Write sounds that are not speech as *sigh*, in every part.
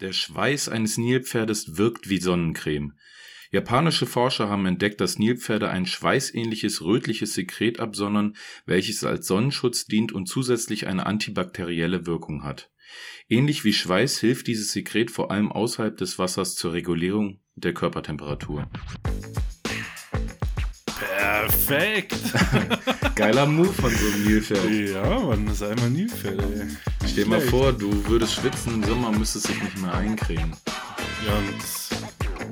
Der Schweiß eines Nilpferdes wirkt wie Sonnencreme. Japanische Forscher haben entdeckt, dass Nilpferde ein schweißähnliches rötliches Sekret absondern, welches als Sonnenschutz dient und zusätzlich eine antibakterielle Wirkung hat. Ähnlich wie Schweiß hilft dieses Sekret vor allem außerhalb des Wassers zur Regulierung der Körpertemperatur. Perfekt. *laughs* Geiler Move von so einem Nilpferd. Ja, Mann, das ist einmal Nilpferd, ey. Stell dir mal vor, du würdest schwitzen im Sommer, müsstest dich nicht mehr eincremen. Ja, das,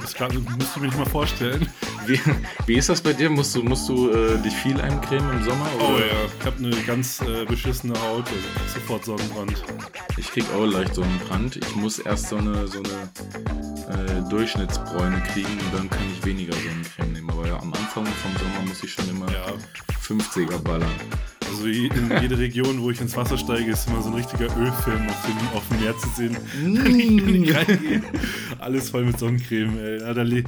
das kann, musst du mir nicht mal vorstellen. Wie, wie ist das bei dir? Musst du, musst du äh, dich viel eincremen im Sommer? Oh oder? ja, ich habe eine ganz äh, beschissene Haut, also sofort Sonnenbrand. Ich krieg auch leicht so einen Brand. Ich muss erst so eine, so eine Durchschnittsbräune kriegen und dann kann ich weniger Sonnencreme nehmen. Aber ja, am Anfang vom Sommer muss ich schon immer Ja, 50er ballern. also in jeder Region, wo ich ins Wasser steige, ist immer so ein richtiger Ölfilm auf dem, auf dem Meer zu sehen. *laughs* Reingehe, Alles voll mit Sonnencreme, ey.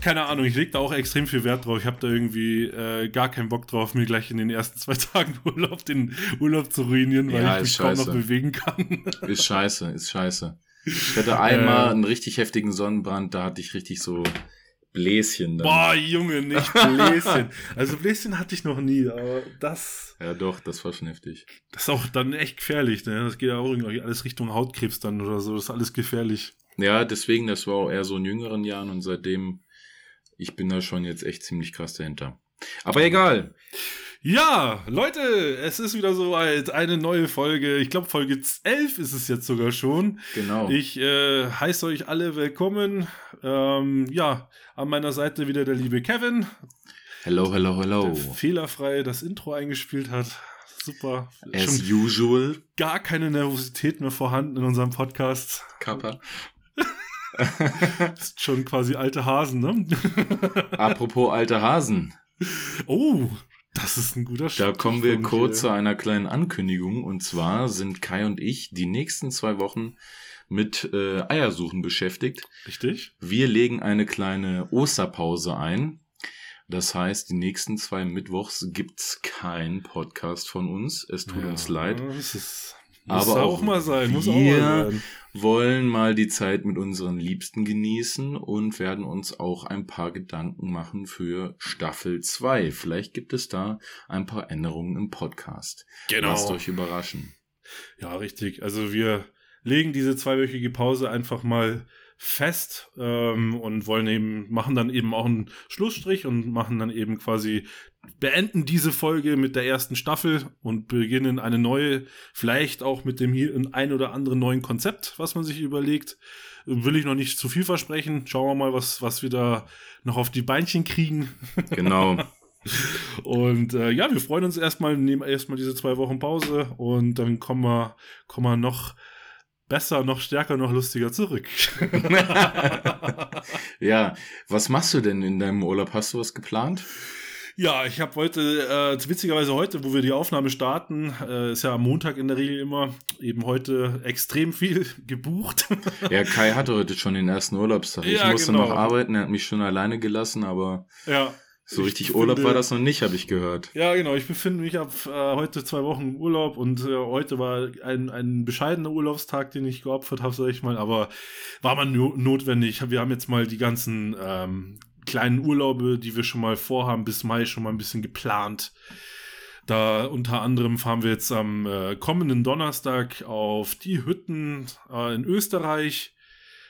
Keine Ahnung, ich leg da auch extrem viel Wert drauf. Ich habe da irgendwie äh, gar keinen Bock drauf, mir gleich in den ersten zwei *laughs* Tagen Urlaub den Urlaub zu ruinieren, weil Ja, ich mich ist kaum noch scheiße. bewegen kann. Ist scheiße, ist scheiße. Ich hatte einmal Äh. einen richtig heftigen Sonnenbrand, da hatte ich richtig so Bläschen dann. Boah, Junge, nicht *laughs* Bläschen. Also Bläschen hatte ich noch nie, aber das, Ja doch, das war schon heftig. das ist auch dann echt gefährlich. Ne? Das geht ja auch irgendwie alles Richtung Hautkrebs dann oder so. Das ist alles gefährlich. Ja, deswegen, das war auch eher so in jüngeren Jahren und seitdem, ich bin da schon jetzt echt ziemlich krass dahinter. Aber egal. Ja, Leute, es ist wieder soweit. Eine neue Folge. Ich glaube, Folge 11 ist es jetzt sogar schon. Genau. Ich äh, heiße euch alle willkommen. Ähm, ja, an meiner Seite wieder der liebe Kevin, hello, hello, hello. der fehlerfrei das Intro eingespielt hat. Super. As Schon usual. gar keine Nervosität mehr vorhanden in unserem Podcast. Kappa. *laughs* Ist schon quasi alte Hasen, ne? Apropos alte Hasen. oh, das ist ein guter Da Schritt kommen wir kurz zu einer kleinen Ankündigung. Und zwar sind Kai und ich die nächsten zwei Wochen mit äh, Eiersuchen beschäftigt. Richtig? Wir legen eine kleine Osterpause ein. Das heißt, die nächsten zwei Mittwochs gibt's keinen Podcast von uns. Es tut uns leid. Das ist, muss Aber auch, auch mal sein. Muss auch wir- mal sein. Wollen mal die Zeit mit unseren Liebsten genießen und werden uns auch ein paar Gedanken machen für Staffel 2. Vielleicht gibt es da ein paar Änderungen im Podcast. Genau. Lasst euch überraschen. Ja, richtig. Also wir legen diese zweiwöchige Pause einfach mal fest ähm, und wollen eben, machen dann eben auch einen Schlussstrich und machen dann eben quasi, beenden diese Folge mit der ersten Staffel und beginnen eine neue, vielleicht auch mit dem hier ein oder anderen neuen Konzept, was man sich überlegt. Will ich noch nicht zu viel versprechen. Schauen wir mal, was, was wir da noch auf die Beinchen kriegen. *laughs* Genau. Und äh, ja, wir freuen uns erstmal, nehmen erstmal diese zwei Wochen Pause und dann kommen wir, kommen wir noch besser, noch stärker, noch lustiger zurück. *laughs* ja, was machst du denn in deinem Urlaub? Hast du was geplant? Ja, ich habe heute, äh, witzigerweise heute, wo wir die Aufnahme starten, äh, ist ja am Montag in der Regel immer, eben heute extrem viel *laughs* gebucht. Ja, Kai hatte heute schon den ersten Urlaubstag. Ich Ja, musste genau. noch arbeiten, er hat mich schon alleine gelassen, aber ja. so Ich richtig Urlaub finde- war das noch nicht, habe ich gehört. Ja, genau. Ich befinde mich ab äh, heute zwei Wochen im Urlaub und äh, heute war ein, ein bescheidener Urlaubstag, den ich geopfert habe, sag ich mal, aber war mal no notwendig. Wir haben jetzt mal die ganzen ähm, kleinen Urlaube, die wir schon mal vorhaben, bis Mai schon mal ein bisschen geplant. Da unter anderem fahren wir jetzt am äh, kommenden Donnerstag auf die Hütten äh, in Österreich.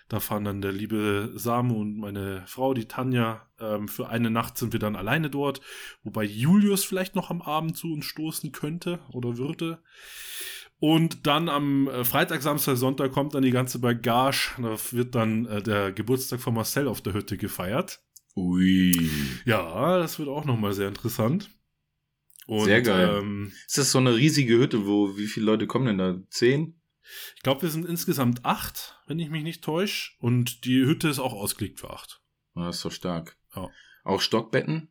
Da fahren dann der liebe Samu und meine Frau, die Tanja. Ähm, für eine Nacht sind wir dann alleine dort. Wobei Julius vielleicht noch am Abend zu uns stoßen könnte oder würde. Und dann am äh, Freitag, Samstag, Sonntag kommt dann die ganze Bagage. Da wird dann äh, der Geburtstag von Marcel auf der Hütte gefeiert. Ui. Ja, das wird auch nochmal sehr interessant. Und, Sehr geil. Ähm, Ist das so eine riesige Hütte, wo, wie viele Leute kommen denn da? Zehn? ich glaube, wir sind insgesamt acht, wenn ich mich nicht täusche. Und die Hütte ist auch ausgelegt für acht. Ah, Das ist doch stark. Ja. Auch Stockbetten?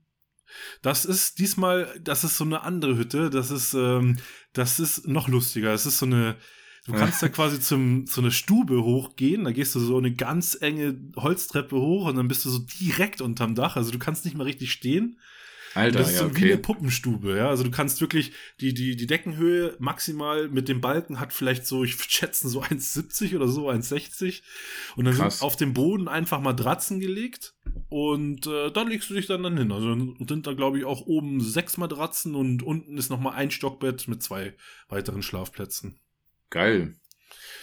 Das ist diesmal, das ist so eine andere Hütte. Das ist, ähm, das ist noch lustiger. Es ist so eine, du kannst da quasi zum, zu einer Stube hochgehen. Da gehst du so eine ganz enge Holztreppe hoch und dann bist du so direkt unterm Dach. Also du kannst nicht mal richtig stehen. Alter, das ist ja, so wie okay. eine Puppenstube, ja. Also du kannst wirklich die, die, die Deckenhöhe maximal mit dem Balken hat vielleicht so, ich schätze so 1,70 oder so, 1,60. Und dann Krass. sind auf dem Boden einfach Matratzen gelegt und äh, dann legst du dich dann, dann hin. Also dann sind da, glaube ich, auch oben sechs Matratzen und unten ist nochmal ein Stockbett mit zwei weiteren Schlafplätzen. Geil.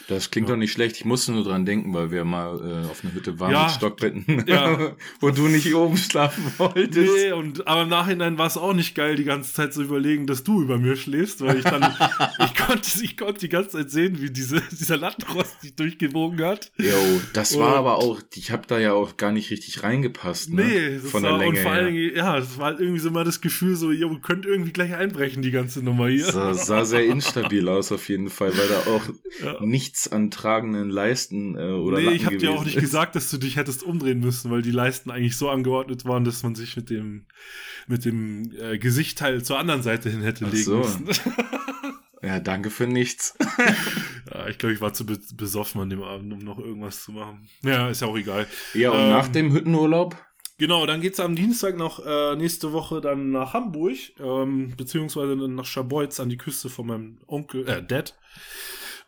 Das klingt Ja. doch nicht schlecht. Ich musste nur dran denken, weil wir mal äh, auf einer Hütte waren Ja. mit Stockbetten, *laughs* *laughs* Ja. wo du nicht oben schlafen wolltest. Nee, und aber im Nachhinein war es auch nicht geil, die ganze Zeit zu überlegen, dass du über mir schläfst, weil ich dann, *laughs* ich konnte, ich konnte die ganze Zeit sehen, wie diese, dieser Lattenrost sich durchgewogen hat. Jo, das war Und- aber auch, ich habe da ja auch gar nicht richtig reingepasst, ne? Nee, das Von war, der Länge und vor allen Dingen, ja, das war halt irgendwie so mal das Gefühl, so, ihr könnt irgendwie gleich einbrechen, die ganze Nummer hier. Sah, sah sehr instabil aus auf jeden Fall, weil da auch nichts an tragenden Leisten äh, oder nee, ich habe dir auch nicht ist. gesagt, dass du dich hättest umdrehen müssen, weil die Leisten eigentlich so angeordnet waren, dass man sich mit dem, mit dem äh, Gesichtteil zur anderen Seite hin hätte Ach legen so. müssen. *laughs* Ja, danke für nichts. *laughs* ja, ich glaube, ich war zu be besoffen an dem Abend, um noch irgendwas zu machen. Ja, ist ja auch egal. Ja, und Ähm, nach dem Hüttenurlaub? Genau, dann geht's am Dienstag noch äh, nächste Woche dann nach Hamburg, ähm, beziehungsweise dann nach Scharbeutz an die Küste von meinem Onkel, äh, Dad.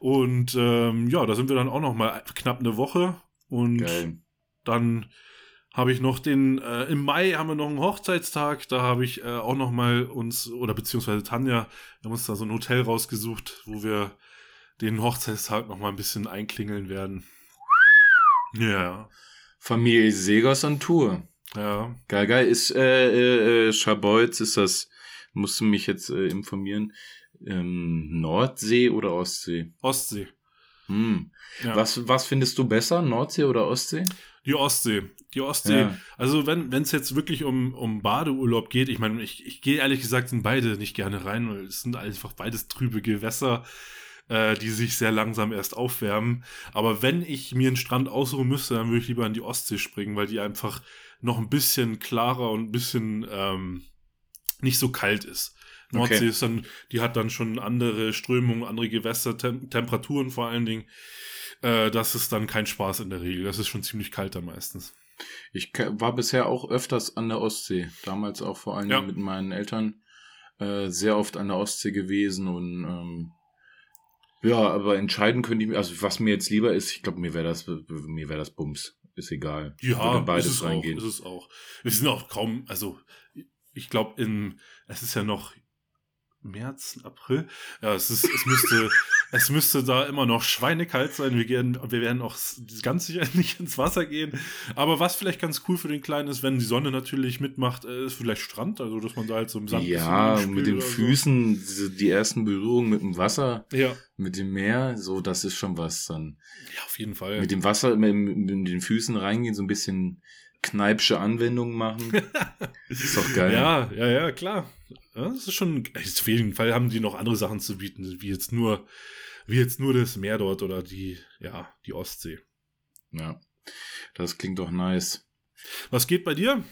Und ähm, ja, da sind wir dann auch noch mal knapp eine Woche. Und Geil. dann habe ich noch den, äh, im Mai haben wir noch einen Hochzeitstag, da habe ich äh, auch noch mal uns, oder beziehungsweise Tanja, wir haben uns da so ein Hotel rausgesucht, wo wir den Hochzeitstag noch mal ein bisschen einklingeln werden. Ja, Familie Segers on Tour. ja. Geil, geil. Ist äh, äh, äh, Scharbeutz, ist das, musst du mich jetzt äh, informieren, ähm, Nordsee oder Ostsee? Ostsee. Hm. Ja. Was, was findest du besser, Nordsee oder Ostsee? Die Ostsee. Die Ostsee. Ja. Also wenn es jetzt wirklich um, um Badeurlaub geht, ich meine, ich, ich gehe ehrlich gesagt in beide nicht gerne rein, weil es sind einfach beides trübe Gewässer, äh, die sich sehr langsam erst aufwärmen. Aber wenn ich mir einen Strand aussuchen müsste, dann würde ich lieber in die Ostsee springen, weil die einfach noch ein bisschen klarer und ein bisschen ähm, nicht so kalt ist. Nordsee Okay. ist dann, die hat dann schon andere Strömungen, andere Gewässer, Tem Temperaturen vor allen Dingen. Äh, das ist dann kein Spaß in der Regel. Das ist schon ziemlich kalt da meistens. Ich war bisher auch öfters an der Ostsee. Damals auch vor allem Ja. mit meinen Eltern äh, sehr oft an der Ostsee gewesen und ähm, ja, aber entscheiden könnte ich mir, also was mir jetzt lieber ist, ich glaube, mir wäre das, mir wäre das Bums. Ist egal. Ja, Würde ist beides es reingehen. auch, ist es auch. Wir sind auch kaum, also ich glaube in, es ist ja noch März, April. Ja, es ist, es müsste, *laughs* es müsste da immer noch schweinekalt sein. Wir gehen, wir werden auch ganz sicher *laughs* nicht ins Wasser gehen. Aber was vielleicht ganz cool für den Kleinen ist, wenn die Sonne natürlich mitmacht, äh, ist vielleicht Strand, also dass man da halt so im Sand Ja, mit den Füßen, diese, die ersten Berührungen mit dem Wasser, So. Ja, mit dem Meer, so, das ist schon was dann. ja, auf jeden Fall. Mit dem Wasser, mit, mit den Füßen reingehen, so ein bisschen kneipsche Anwendungen machen. *laughs* ist doch geil. Ja, ja, ja, klar. Das ist schon, auf jeden Fall haben die noch andere Sachen zu bieten, wie jetzt nur, wie jetzt nur das Meer dort oder die, ja, die Ostsee. Ja. Das klingt doch nice. Was geht bei dir?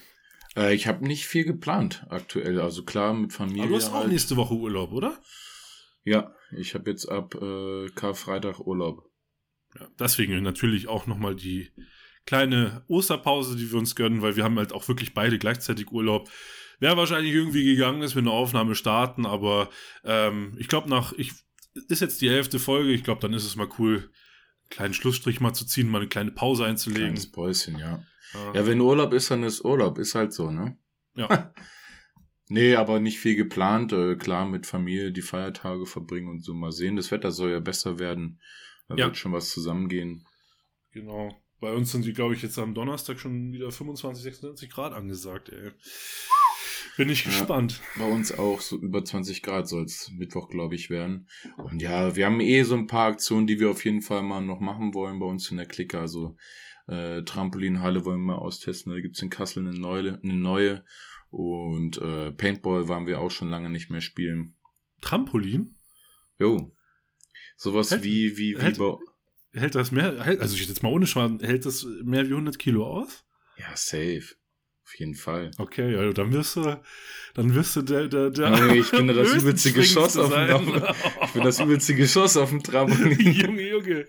Äh, ich habe nicht viel geplant aktuell. Also klar, mit Familie. Aber du hast auch halt. nächste Woche Urlaub, oder? Ja, ich habe jetzt ab äh, Karfreitag Urlaub. Ja, deswegen natürlich auch nochmal die kleine Osterpause, die wir uns gönnen, weil wir haben halt auch wirklich beide gleichzeitig Urlaub. Wäre wahrscheinlich irgendwie gegangen, dass wir eine Aufnahme starten, aber ähm, ich glaube nach, ich ist jetzt die elfte Folge, ich glaube, dann ist es mal cool, einen kleinen Schlussstrich mal zu ziehen, mal eine kleine Pause einzulegen. Kleines Päuschen, ja. Ja. Ja, wenn Urlaub ist, dann ist Urlaub. Ist halt so, ne? Ja. *laughs* nee, aber nicht viel geplant. Äh, klar, mit Familie die Feiertage verbringen und so mal sehen. Das Wetter soll ja besser werden. Da Ja. wird schon was zusammengehen. Genau. Bei uns sind die, glaube ich, jetzt am Donnerstag schon wieder 25, 26 Grad angesagt, ey. Bin ich Ja. gespannt. Bei uns auch so über 20 Grad soll es Mittwoch, glaube ich, werden. Und ja, wir haben eh so ein paar Aktionen, die wir auf jeden Fall mal noch machen wollen bei uns in der Clique. Also äh, Trampolinhalle wollen wir mal austesten. Da gibt's in Kassel eine neue. Eine neue. Und äh, Paintball waren wir auch schon lange nicht mehr spielen. Trampolin? Jo. Sowas Hält- wie, wie, wie hält- bei. Hält das mehr, hält, also ich jetzt mal ohne Schwan, hält das mehr wie 100 Kilo aus? Ja, safe. Auf jeden Fall. Okay, ja, dann wirst du, dann wirst du der, der, der. Nee, ich bin da das übelste Geschoss auf dem. *laughs* Ich bin das übelste Geschoss auf dem Trampolin. *laughs* Junge, Junge.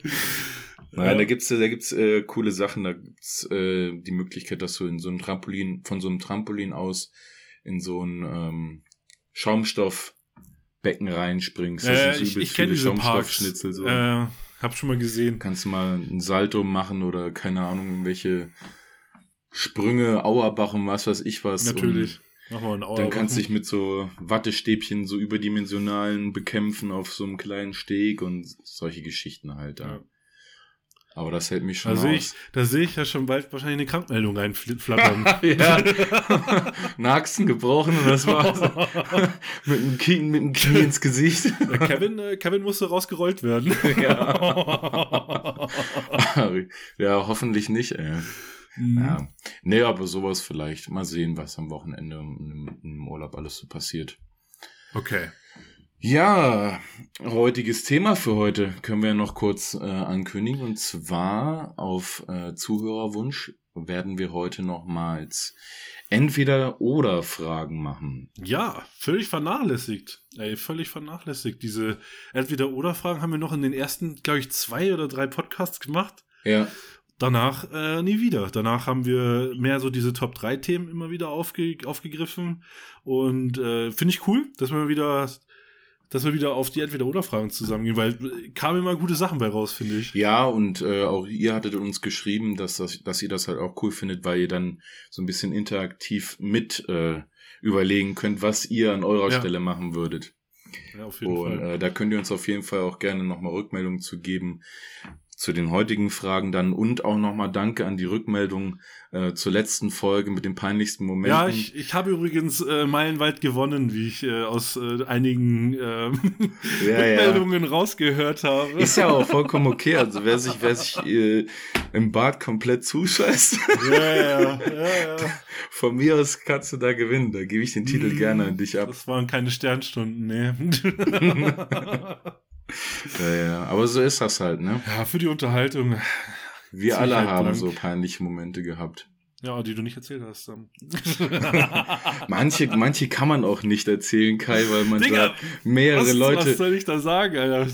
Nein, da gibt's, da gibt's äh, coole Sachen. Da gibt's äh, die Möglichkeit, dass du in so einem Trampolin, von so einem Trampolin aus in so ein ähm, Schaumstoffbecken reinspringst. Das Äh, sind ich ich kenne diese. Schaumstoffschnitzel. So. Äh, hab schon mal gesehen. Kannst du mal ein Salto machen oder keine Ahnung, welche Sprünge, Auerbach und was weiß ich was. Natürlich. Machen wir einen Und dann kannst du dich mit so Wattestäbchen so überdimensionalen bekämpfen auf so einem kleinen Steg und solche Geschichten halt. Ja. Aber das hält mich schon Da sehe ich, aus. da sehe ich ja schon bald wahrscheinlich eine Krankmeldung reinflattern. *laughs* ja. *laughs* Naxen gebrochen und das war's. mit dem Knie, mit dem Knie ins Gesicht. Kevin, äh, Kevin musste rausgerollt werden. ja. *laughs* ja, hoffentlich nicht, ey. Mhm. Ja. Nee, aber sowas vielleicht. Mal sehen, was am Wochenende im, im Urlaub alles so passiert. Okay. Ja, heutiges Thema für heute können wir noch kurz äh, ankündigen. Und zwar auf äh, Zuhörerwunsch werden wir heute nochmals entweder oder Fragen machen. Ja, völlig vernachlässigt. Ey, völlig vernachlässigt. Diese Entweder-Oder-Fragen haben wir noch in den ersten, glaube ich, zwei oder drei Podcasts gemacht. Ja, Danach äh, nie wieder. Danach haben wir mehr so diese Top-3-Themen immer wieder aufge aufgegriffen. Und äh, finde ich cool, dass wir wieder, dass wir wieder auf die Entweder-Oder-Fragen zusammengehen, weil äh, kamen immer gute Sachen bei raus, finde ich. ja, und äh, auch ihr hattet uns geschrieben, dass, das, dass ihr das halt auch cool findet, weil ihr dann so ein bisschen interaktiv mit äh, überlegen könnt, was ihr an eurer Ja. Stelle machen würdet. Ja, auf jeden Und Fall. äh, da könnt ihr uns auf jeden Fall auch gerne nochmal Rückmeldungen zu geben zu den heutigen Fragen dann und auch nochmal Danke an die Rückmeldung äh, zur letzten Folge mit den peinlichsten Momenten. Ja, ich, ich habe übrigens äh, meilenweit gewonnen, wie ich äh, aus äh, einigen äh, *laughs* Ja, ja. Rückmeldungen rausgehört habe. Ist ja auch *laughs* vollkommen okay. Also wer sich, wer sich äh, im Bad komplett zuscheißt, ja, ja, ja, ja. *laughs* von mir aus kannst du da gewinnen. Da gebe ich den Titel Mm, gerne an dich ab. Das waren keine Sternstunden, nee. Ja, ja. Aber so ist das halt, ne? ja, für die Unterhaltung. Wir alle halt haben blank. so peinliche Momente gehabt. Ja, die du nicht erzählt hast. Dann. *laughs* Manche, manche kann man auch nicht erzählen, Kai, weil man Digga, da mehrere was, Leute. was soll ich da sagen, Alter?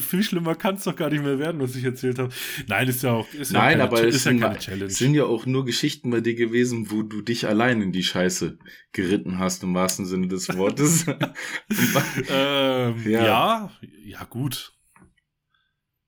Viel schlimmer kann es doch gar nicht mehr werden, was ich erzählt habe. Nein, ist ja auch, ist Nein, ja keine, aber es ist ja sind, keine Challenge. es sind ja auch nur Geschichten bei dir gewesen, wo du dich allein in die Scheiße geritten hast, im wahrsten Sinne des Wortes. *laughs* *laughs* Ähm, Ja. ja. ja, gut.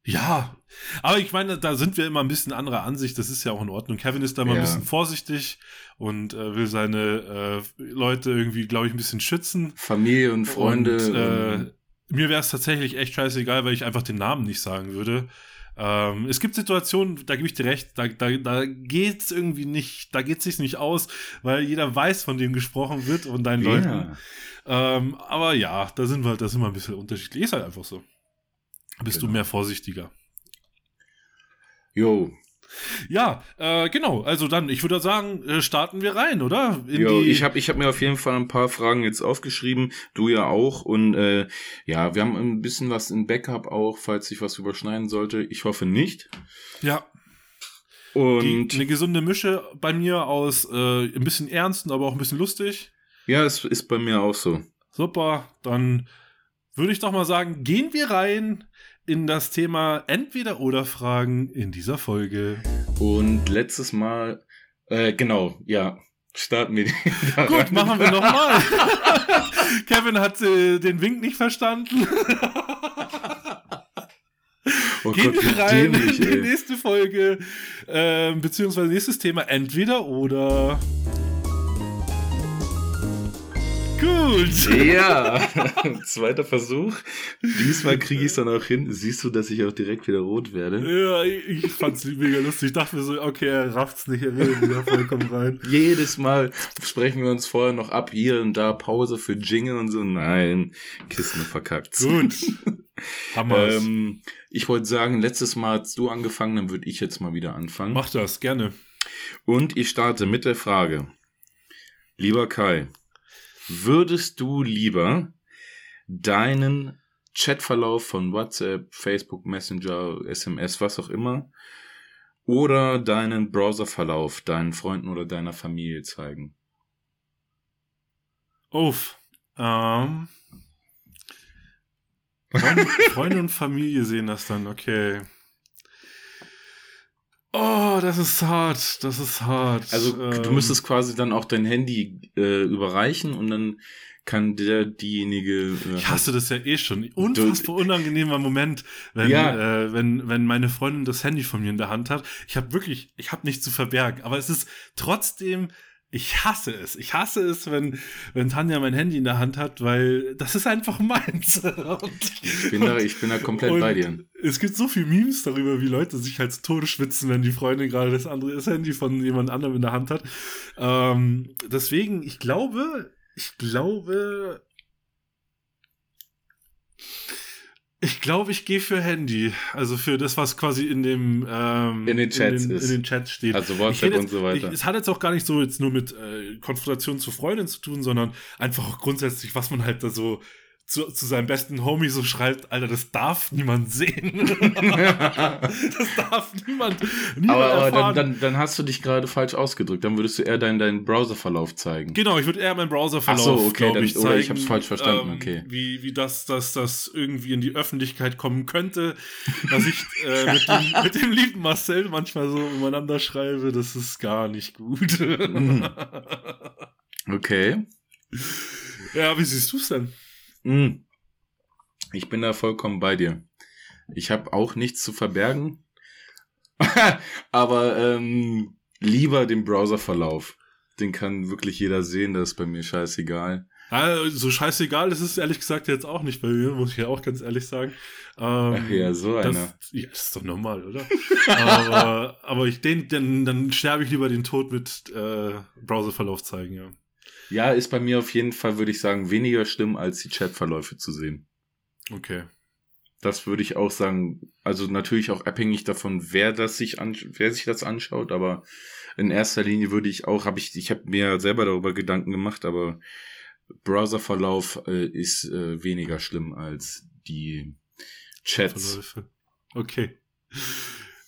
Ja, aber ich meine, da sind wir immer ein bisschen anderer Ansicht. Das ist ja auch in Ordnung. Kevin ist da mal Ja. ein bisschen vorsichtig und äh, will seine äh, Leute irgendwie, glaube ich, ein bisschen schützen. Familie und Freunde. Und, äh, ähm, mir wäre es tatsächlich echt scheißegal, weil ich einfach den Namen nicht sagen würde. Ähm, es gibt Situationen, da gebe ich dir recht, da, da, da geht's irgendwie nicht, da geht es sich nicht aus, weil jeder weiß, von dem gesprochen wird und deinen Leuten. ja. Ähm, aber ja, da sind wir, da sind wir ein bisschen unterschiedlich. Ist halt einfach so. Bist du Genau. mehr vorsichtiger. Jo, Ja, äh, genau. Also dann, ich würde sagen, äh, starten wir rein, oder? In jo die- ich habe ich hab mir auf jeden Fall ein paar Fragen jetzt aufgeschrieben, du ja auch. Und äh, ja, wir haben ein bisschen was in Backup auch, falls sich was überschneiden sollte. Ich hoffe nicht. ja, die, Und eine gesunde Mische bei mir aus äh, ein bisschen ernst, aber auch ein bisschen lustig. ja, es ist bei mir auch so. Super, dann würde ich doch mal sagen, gehen wir rein in das Thema Entweder-Oder-Fragen in dieser Folge. Und letztes Mal, äh, genau, ja, starten wir *laughs* Gut, machen wir nochmal. *laughs* Kevin hat äh, den Wink nicht verstanden. *laughs* Oh Gehen wir rein dämlich, in die nächste Folge, ähm, beziehungsweise nächstes Thema Entweder oder. Gut. Ja, *laughs* zweiter Versuch. Diesmal kriege ich es dann auch hin. Siehst du, dass ich auch direkt wieder rot werde? Ja, ich, ich fand's mega lustig. Ich dachte mir so, okay, er rafft's nicht, er will wieder vollkommen rein. Jedes Mal sprechen wir uns vorher noch ab, hier und da Pause für Jingle und so. Nein, Kissen verkackt. Gut. *laughs* Hammer. Ähm, ich wollte sagen, letztes Mal hast du angefangen, dann würde ich jetzt mal wieder anfangen. Mach das, gerne. Und ich starte mit der Frage. Lieber Kai, würdest du lieber deinen Chatverlauf von WhatsApp, Facebook, Messenger, SMS, was auch immer, oder deinen Browserverlauf deinen Freunden oder deiner Familie zeigen? Uff. Ähm. *laughs* Freunde, Freunde und Familie sehen das dann, okay. Oh, das ist hart. Das ist hart. Also ähm, du müsstest quasi dann auch dein Handy äh, überreichen und dann kann der diejenige. Äh, ich hasse das ja eh schon. Unfassbar unangenehmer Moment, wenn, ja. äh, wenn, wenn meine Freundin das Handy von mir in der Hand hat. Ich habe wirklich, ich habe nichts zu verbergen, aber es ist trotzdem ich hasse es. Ich hasse es, wenn, wenn Tanja mein Handy in der Hand hat, weil das ist einfach meins. *laughs* und, ich, bin da, ich bin da komplett bei dir. Es gibt so viele Memes darüber, wie Leute sich halt Tode schwitzen, wenn die Freundin gerade das andere das Handy von jemand anderem in der Hand hat. Ähm, deswegen, ich glaube, ich glaube, ich glaube, ich gehe für Handy. Also für das, was quasi in dem ähm, in den Chats in den, ist. In den Chats steht. Also WhatsApp jetzt, und so weiter. Ich, es hat jetzt auch gar nicht so jetzt nur mit äh, Konfrontation zu Freundin zu tun, sondern einfach grundsätzlich, was man halt da so zu, zu seinem besten Homie so schreibt, Alter, das darf niemand sehen. *laughs* das darf niemand, niemand aber, aber dann, dann, dann, hast du dich gerade falsch ausgedrückt. Dann würdest du eher deinen, deinen Browserverlauf zeigen. Genau, ich würde eher meinen Browserverlauf Ach so, okay, dann, ich, zeigen, oder ich habe es falsch verstanden, ähm, okay. Wie, wie das, dass das irgendwie in die Öffentlichkeit kommen könnte, dass ich äh, mit, dem, *laughs* mit dem lieben Marcel manchmal so übereinander schreibe, das ist gar nicht gut. Mhm. *laughs* okay. Ja, wie siehst du es denn? Mm. Ich bin da vollkommen bei dir. Ich habe auch nichts zu verbergen, *laughs* aber ähm, lieber den Browserverlauf. Den kann wirklich jeder sehen, das ist bei mir scheißegal. Ja, so scheißegal ist es ehrlich gesagt jetzt auch nicht bei mir, muss ich ja auch ganz ehrlich sagen. Ähm, Ach ja, so das, einer. Ja, das ist doch normal, oder? *laughs* aber, aber ich den, dann, dann sterbe ich lieber den Tod mit äh, Browserverlauf zeigen, ja. Ja, ist bei mir auf jeden Fall, würde ich sagen, weniger schlimm, als die Chatverläufe zu sehen. Okay. Das würde ich auch sagen. Also natürlich auch abhängig davon, wer das sich an, wer sich das anschaut, aber in erster Linie würde ich auch, habe ich, ich habe mir selber darüber Gedanken gemacht, aber Browserverlauf äh, ist äh, weniger schlimm als die Chats. Verläufe. Okay.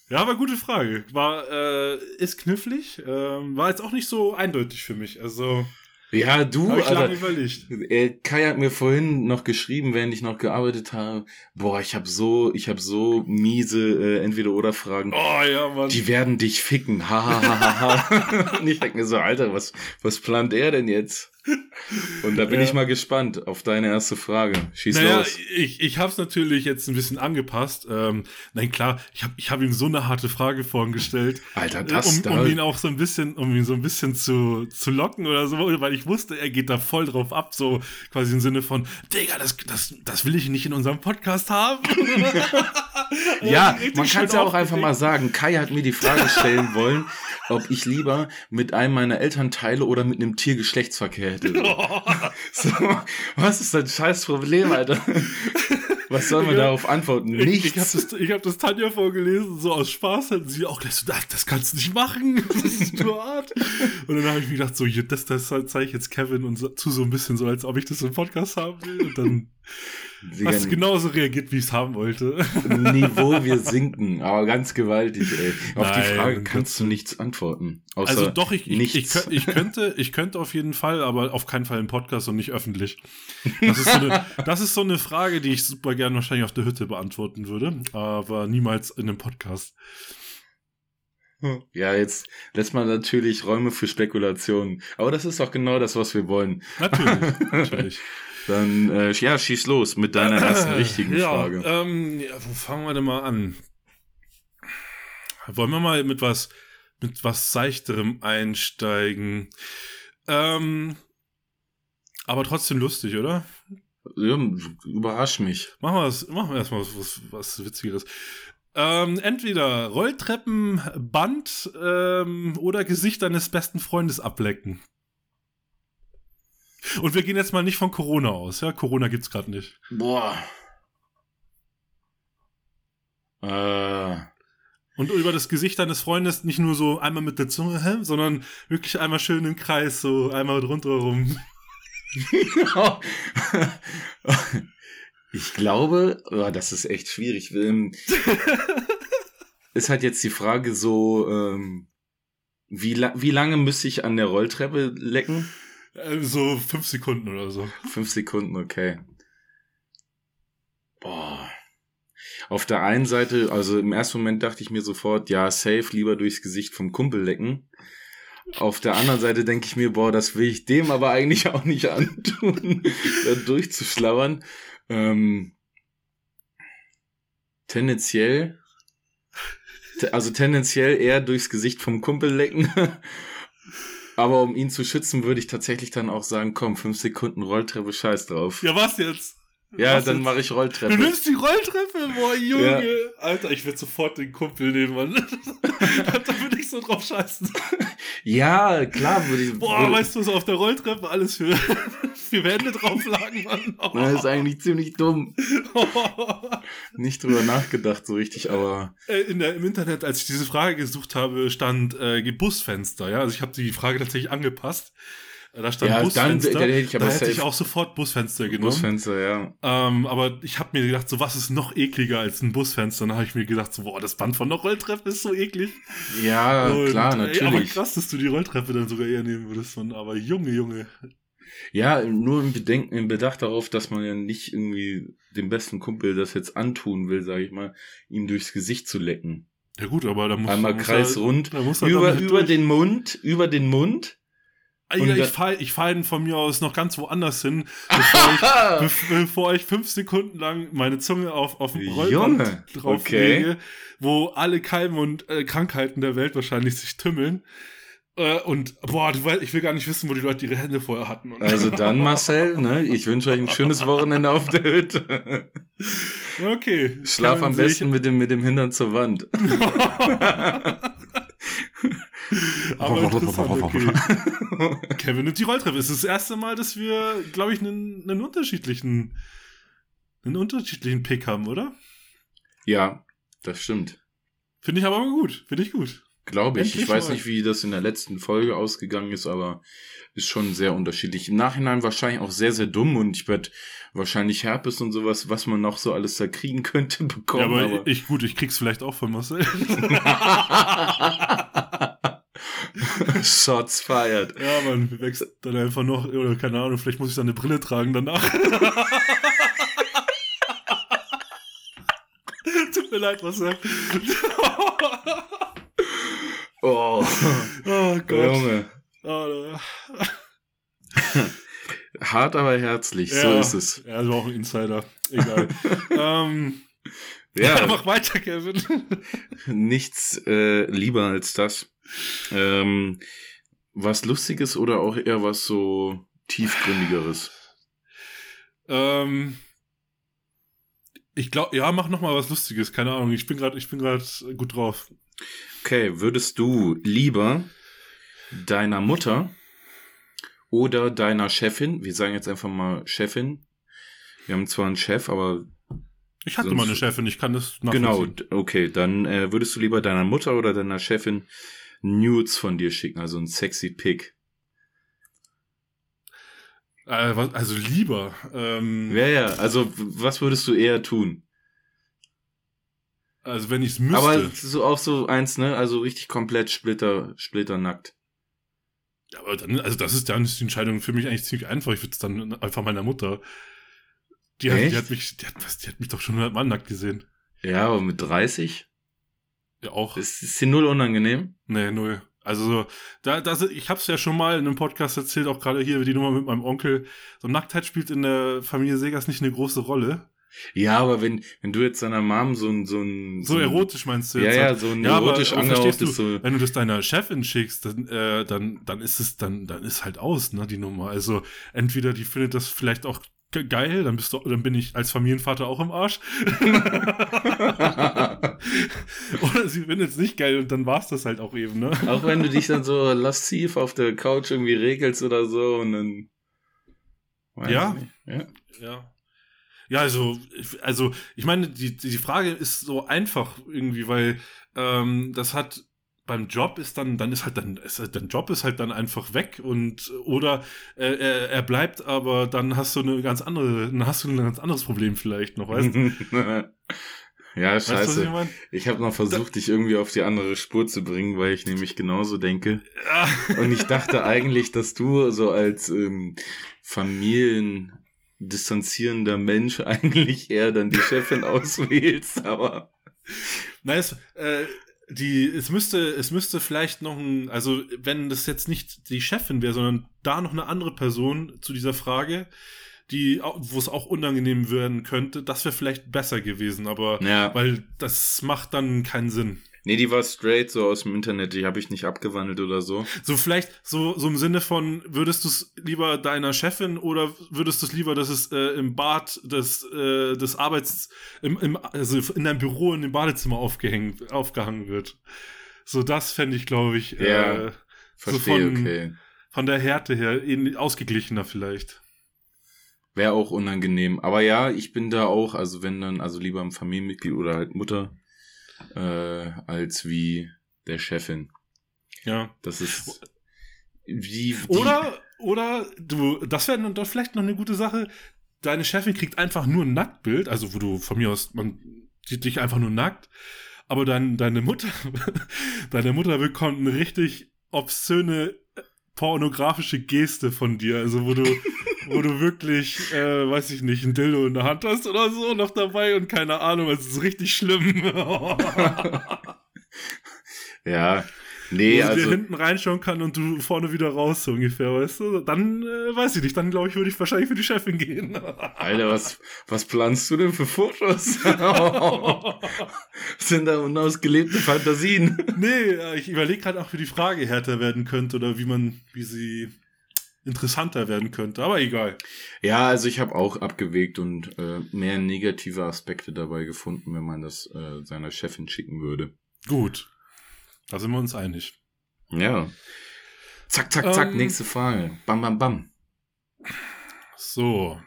Ja, aber gute Frage. War, äh, ist knifflig. Ähm, war jetzt auch nicht so eindeutig für mich. Also. Ja, du, Hab ich lange überlegt. Äh, Kai hat mir vorhin noch geschrieben, während ich noch gearbeitet habe, boah, ich habe so, ich habe so miese äh, entweder oder Fragen. Oh ja, Mann. Die werden dich ficken. Ha ha ha ha. *laughs* Und ich denke mir so, Alter, was was plant er denn jetzt? Und da bin ja. ich mal gespannt auf deine erste Frage. Schieß naja, los. Ich, ich habe es natürlich jetzt ein bisschen angepasst. Ähm, nein, klar, ich habe ich hab ihm so eine harte Frage vorhin gestellt. Alter, das um, um ihn auch so ein bisschen, um ihn so ein bisschen zu, zu locken oder so, weil ich wusste, er geht da voll drauf ab, so quasi im Sinne von, Digga, das, das, das will ich nicht in unserem Podcast haben. *laughs* *laughs* ja, man kann es ja auch einfach mal sagen. Kai hat mir die Frage stellen wollen, ob ich lieber mit einem meiner Eltern teile oder mit einem Tier Geschlechtsverkehr hätte. *laughs* *laughs* so, was ist dein scheiß Problem, Alter? *laughs* Was soll man ja, darauf antworten? Nichts. Ich, ich habe das, ich hab das Tanja vorgelesen, so aus Spaß hat sie auch gleich so, das, das kannst du nicht machen, das ist nur hart. Und dann habe ich mir gedacht, so, das, das zeige ich jetzt Kevin und so, zu so ein bisschen so, als ob ich das im Podcast haben will. Und dann Hast du genauso reagiert, wie ich es haben wollte. Niveau, *laughs* wir sinken, aber ganz gewaltig, ey. Auf Nein, die Frage kannst du nichts antworten. also doch, ich, ich, ich, ich, könnte, ich könnte auf jeden Fall, aber auf keinen Fall im Podcast und nicht öffentlich. Das ist so eine, das ist so eine Frage, die ich super gerne wahrscheinlich auf der Hütte beantworten würde, aber niemals in einem Podcast. Ja, jetzt lässt man natürlich Räume für Spekulationen. Aber das ist auch genau das, was wir wollen. Natürlich, natürlich. *laughs* Dann, äh, ja, schieß los mit deiner ersten richtigen ja, Frage. Ähm, ja, wo fangen wir denn mal an? Wollen wir mal mit was, mit was Seichterem einsteigen? Ähm, aber trotzdem lustig, oder? Ja, überrasch mich. Machen wir, machen wir erstmal was, was, was Witzigeres. Ähm, entweder Rolltreppen, Band ähm, oder Gesicht deines besten Freundes ablecken. Und wir gehen jetzt mal nicht von Corona aus, ja? Corona gibt's gerade nicht. Boah. Äh. Und über das Gesicht deines Freundes nicht nur so einmal mit der Zunge, hä? sondern wirklich einmal schön im Kreis, so einmal drunter rum. *laughs* ich glaube, oh, das ist echt schwierig. ist halt jetzt die Frage so, ähm, wie, la wie lange müsste ich an der Rolltreppe lecken? Äh, so fünf Sekunden oder so. Fünf Sekunden, okay. Boah. auf der einen Seite, also im ersten Moment dachte ich mir sofort, ja, safe, lieber durchs Gesicht vom Kumpel lecken. Auf der anderen Seite denke ich mir, boah, das will ich dem aber eigentlich auch nicht *laughs* antun, da durchzuschlauern. Ähm, tendenziell, also tendenziell eher durchs Gesicht vom Kumpel lecken. *laughs* Aber um ihn zu schützen, würde ich tatsächlich dann auch sagen, komm, fünf Sekunden Rolltreppe, scheiß drauf. Ja, was jetzt? Ja, Was dann mache ich Rolltreppe. Du nimmst die Rolltreppe, boah, Junge. Alter, ich werde sofort den Kumpel nehmen, Mann. *laughs* da würde ich so drauf scheißen. Ja, klar, würde ich. Boah, würde, weißt du, was auf der Rolltreppe alles für, *laughs* für Wände drauf lagen, Mann? *laughs* Oh. das ist eigentlich ziemlich dumm. Nicht drüber nachgedacht so richtig, aber Äh, In der, Im Internet, als ich diese Frage gesucht habe, stand äh, Busfenster, ja. Also ich habe die Frage tatsächlich angepasst. Da stand Ja, dann- Busfenster. da hätte ich da hätte ich auch sofort Busfenster genommen. Busfenster, ja. Ähm, aber ich habe mir gedacht, so was ist noch ekliger als ein Busfenster? Und dann habe ich mir gedacht, so, boah, das Band von der Rolltreppe ist so eklig. Ja, Und, klar, ey, aber natürlich. krass, dass du die Rolltreppe dann sogar eher nehmen würdest, Mann. Aber Junge, Junge. Ja, nur im Bedenken, im Bedacht darauf, dass man ja nicht irgendwie dem besten Kumpel das jetzt antun will, sage ich mal, ihm durchs Gesicht zu lecken. Ja gut, aber da muss Einmal muss kreisrund, er über, über durch. den Mund, über den Mund. Da- ich fahre ich fahr von mir aus noch ganz woanders hin, bevor ich, *laughs* bef bevor ich fünf Sekunden lang meine Zunge auf, auf dem Junge, Rollband drauf okay. wo alle Keime und äh, Krankheiten der Welt wahrscheinlich sich tümmeln. Äh, und boah, du ich will gar nicht wissen, wo die Leute ihre Hände vorher hatten. Also *laughs* dann, Marcel, ne, ich wünsche euch ein schönes Wochenende auf der Hütte. okay. Schlaf am besten mit dem, mit dem Hintern zur Wand. *laughs* *laughs* Aber interessant, okay. *laughs* Kevin und die Rolltreppe. Es ist das erste Mal, dass wir, glaube ich, einen, einen unterschiedlichen, einen unterschiedlichen Pick haben, oder? Ja, das stimmt. Finde ich aber gut. Finde ich gut. Glaube ich. Ich Endlich weiß mal. nicht, wie das in der letzten Folge ausgegangen ist, aber ist schon sehr unterschiedlich. Im Nachhinein wahrscheinlich auch sehr, sehr dumm und ich werde wahrscheinlich Herpes und sowas, was man noch so alles da kriegen könnte, *laughs* bekommen. ja, aber, aber ich, gut, ich krieg's vielleicht auch von Marcel. *laughs* *laughs* Shots fired. ja, man wächst dann einfach noch, oder keine Ahnung, vielleicht muss ich dann eine Brille tragen danach. *laughs* Tut mir leid, Marcel. Oh, oh Gott. Junge. Oh, Hart, aber herzlich. So ja. ist es. Ja, das war auch ein Insider. Egal. ähm, Ja, mach weiter, Kevin. nichts äh, lieber als das. Ähm, was Lustiges oder auch eher was so tiefgründigeres? ähm, ich glaube, ja, mach noch mal was Lustiges. Keine Ahnung. Ich bin gerade, ich bin gerade gut drauf. Okay, würdest du lieber deiner Mutter oder deiner Chefin, wir sagen jetzt einfach mal Chefin, wir haben zwar einen Chef, aber Ich hatte mal eine Chefin. Ich kann das genau, nachvollziehen. d- okay, dann äh, würdest du lieber deiner Mutter oder deiner Chefin Nudes von dir schicken, also ein sexy Pic. Äh, also lieber. Ähm, Ja, ja, also was würdest du eher tun? also wenn ich es müsste. Aber so auch so eins, ne? Also richtig komplett splitter, splitternackt. Ja, aber dann, also das ist dann ist die Entscheidung für mich eigentlich ziemlich einfach. Ich würde es dann einfach meiner Mutter. Die hat, die hat mich, die hat, was, die hat mich doch schon hundertmal nackt gesehen. Ja, aber mit 30? Ja, auch. Ist, ist dir null unangenehm? Nee, null. Also so, da, das, ich hab's ja schon mal in einem Podcast erzählt, auch gerade hier die Nummer mit meinem Onkel. So Nacktheit spielt in der Familie Segers nicht eine große Rolle. Ja, aber wenn, wenn du jetzt deiner Mom so ein, so ein, So ein- erotisch meinst du Ja, jetzt? ja, halt? so ein Ja, erotisch angehauchtes, du, so. Wenn du das deiner Chefin schickst, dann, äh, dann, dann ist es, dann, dann ist halt aus, ne, die Nummer. Also entweder die findet das vielleicht auch geil, dann bist du, dann bin ich als Familienvater auch im Arsch. *laughs* Oder sie findet es nicht geil und dann war's das halt auch eben, ne? Auch wenn du dich dann so lasziv auf der Couch irgendwie regelst oder so und dann. Ja. ja. Ja. Ja, also, also, ich meine, die, die Frage ist so einfach irgendwie, weil ähm, das hat beim Job ist dann, dann ist halt dann, ist, halt- dein Job ist halt dann einfach weg und oder äh, er, er bleibt, aber dann hast du eine ganz andere, dann hast du ein ganz anderes Problem vielleicht noch, weißt du? *laughs* ja, Weißt du, ich scheiße. meine? Ich habe noch versucht, dich irgendwie auf die andere Spur zu bringen, weil ich nämlich genauso denke. Ja. Und ich *laughs* dachte eigentlich, dass du so als ähm, Familien, distanzierender Mensch *laughs* eigentlich eher dann die Chefin auswählst, aber. Es, äh, die, es müsste, es müsste vielleicht noch ein, also wenn das jetzt nicht die Chefin wäre, sondern da noch eine andere Person zu dieser Frage, die, wo es auch unangenehm werden könnte, das wäre vielleicht besser gewesen, aber Ja. weil das macht dann keinen Sinn. Nee, die war straight so aus dem Internet, die habe ich nicht abgewandelt oder so. So vielleicht so, so im Sinne von, würdest du es lieber deiner Chefin oder würdest du es lieber, dass es äh, im Bad des, äh, des Arbeits, im, im, also in deinem Büro in dem Badezimmer aufgehängt, aufgehangen wird? So das fände ich, glaube ich, Ja, äh, Verstehe, von- okay. von der Härte her ähn- ausgeglichener vielleicht. Wäre auch unangenehm. Aber ja, ich bin da auch, also wenn dann, also lieber ein Familienmitglied oder halt Mutter, äh, als wie der Chefin. Ja. Das ist wie, die, Oder, oder du, das wäre doch vielleicht noch eine gute Sache. Deine Chefin kriegt einfach nur ein Nacktbild, also wo du von mir aus, man sieht dich einfach nur nackt, aber dann deine Mutter, *laughs* deine Mutter bekommt eine richtig obszöne pornografische Geste von dir, also wo du, *laughs* wo du wirklich, äh, weiß ich nicht, ein Dildo in der Hand hast oder so noch dabei und keine Ahnung, es ist richtig schlimm. *laughs* Ja, nee, wo sie dir also hinten reinschauen kann und du vorne wieder raus, so ungefähr, weißt du? Dann äh, weiß ich nicht, dann glaube ich, würde ich wahrscheinlich für die Chefin gehen. *laughs* Alter, was, was planst du denn für Fotos? Das *laughs* sind da unausgelebte Fantasien. nee, äh, ich überlege gerade auch, wie die Frage härter werden könnte oder wie man, wie sie interessanter werden könnte, aber egal. Ja, also ich habe auch abgewegt und äh, mehr negative Aspekte dabei gefunden, wenn man das äh, seiner Chefin schicken würde. Gut. Da sind wir uns einig. Ja. Zack, zack, zack, Ähm. nächste Frage. Bam, bam, bam. So.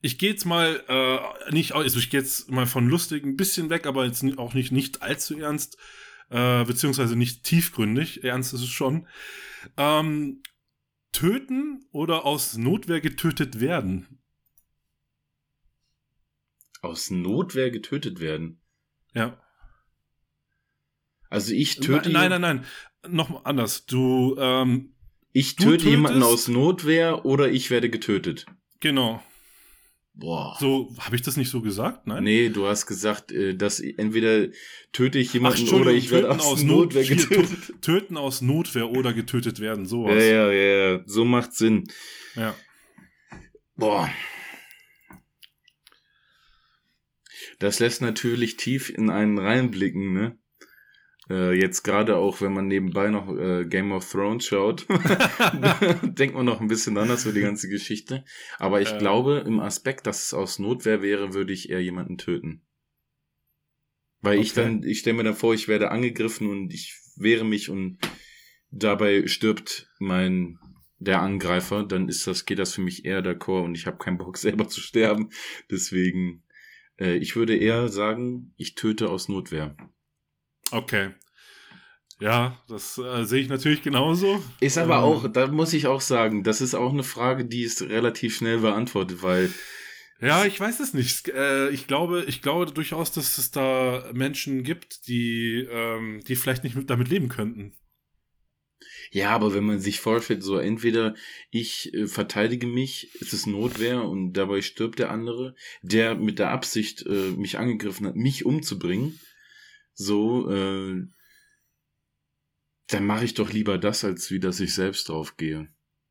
Ich gehe jetzt mal, äh, nicht, also ich gehe jetzt mal von lustig ein bisschen weg, aber jetzt auch nicht, nicht allzu ernst, äh, beziehungsweise nicht tiefgründig. Ernst ist es schon. Ähm, töten oder aus Notwehr getötet werden? Aus Notwehr getötet werden. Ja. Also ich töte, nein, nein, nein. Noch mal anders. Du, ähm, ich töte jemanden tötest- aus Notwehr oder ich werde getötet. genau. Boah. So, habe ich das nicht so gesagt? Nein? Nee, du hast gesagt, äh, dass entweder töte ich Ach, jemanden Entschuldigung, oder ich werde aus, Notwehr getötet. Töten aus Notwehr oder getötet werden, sowas. Ja, ja, ja, ja, so macht Sinn. ja. Boah. Das lässt natürlich tief in einen reinblicken, ne? Äh, jetzt gerade auch, wenn man nebenbei noch äh, Game of Thrones schaut, *laughs* *laughs* denkt man noch ein bisschen anders über die ganze Geschichte. Aber ich Ja. glaube, im Aspekt, dass es aus Notwehr wäre, würde ich eher jemanden töten. Weil ich Okay. dann, ich stelle mir dann vor, ich werde angegriffen und ich wehre mich und dabei stirbt mein der Angreifer, dann ist das, geht das für mich eher d'accord und ich habe keinen Bock *laughs* selber zu sterben. Deswegen, äh, ich würde eher sagen, ich töte aus Notwehr. Okay. Ja, das äh, sehe ich natürlich genauso. Ist aber Ähm, auch, da muss ich auch sagen, das ist auch eine Frage, die ist relativ schnell beantwortet, weil Ja, ich weiß es nicht. Äh, ich glaube, ich glaube durchaus, dass es da Menschen gibt, die, ähm, die vielleicht nicht mit, damit leben könnten. Ja, aber wenn man sich vorstellt, so entweder ich äh, verteidige mich, es ist Notwehr und dabei stirbt der andere, der mit der Absicht äh, mich angegriffen hat, mich umzubringen, so, äh, dann mache ich doch lieber das, als wie dass ich selbst drauf gehe.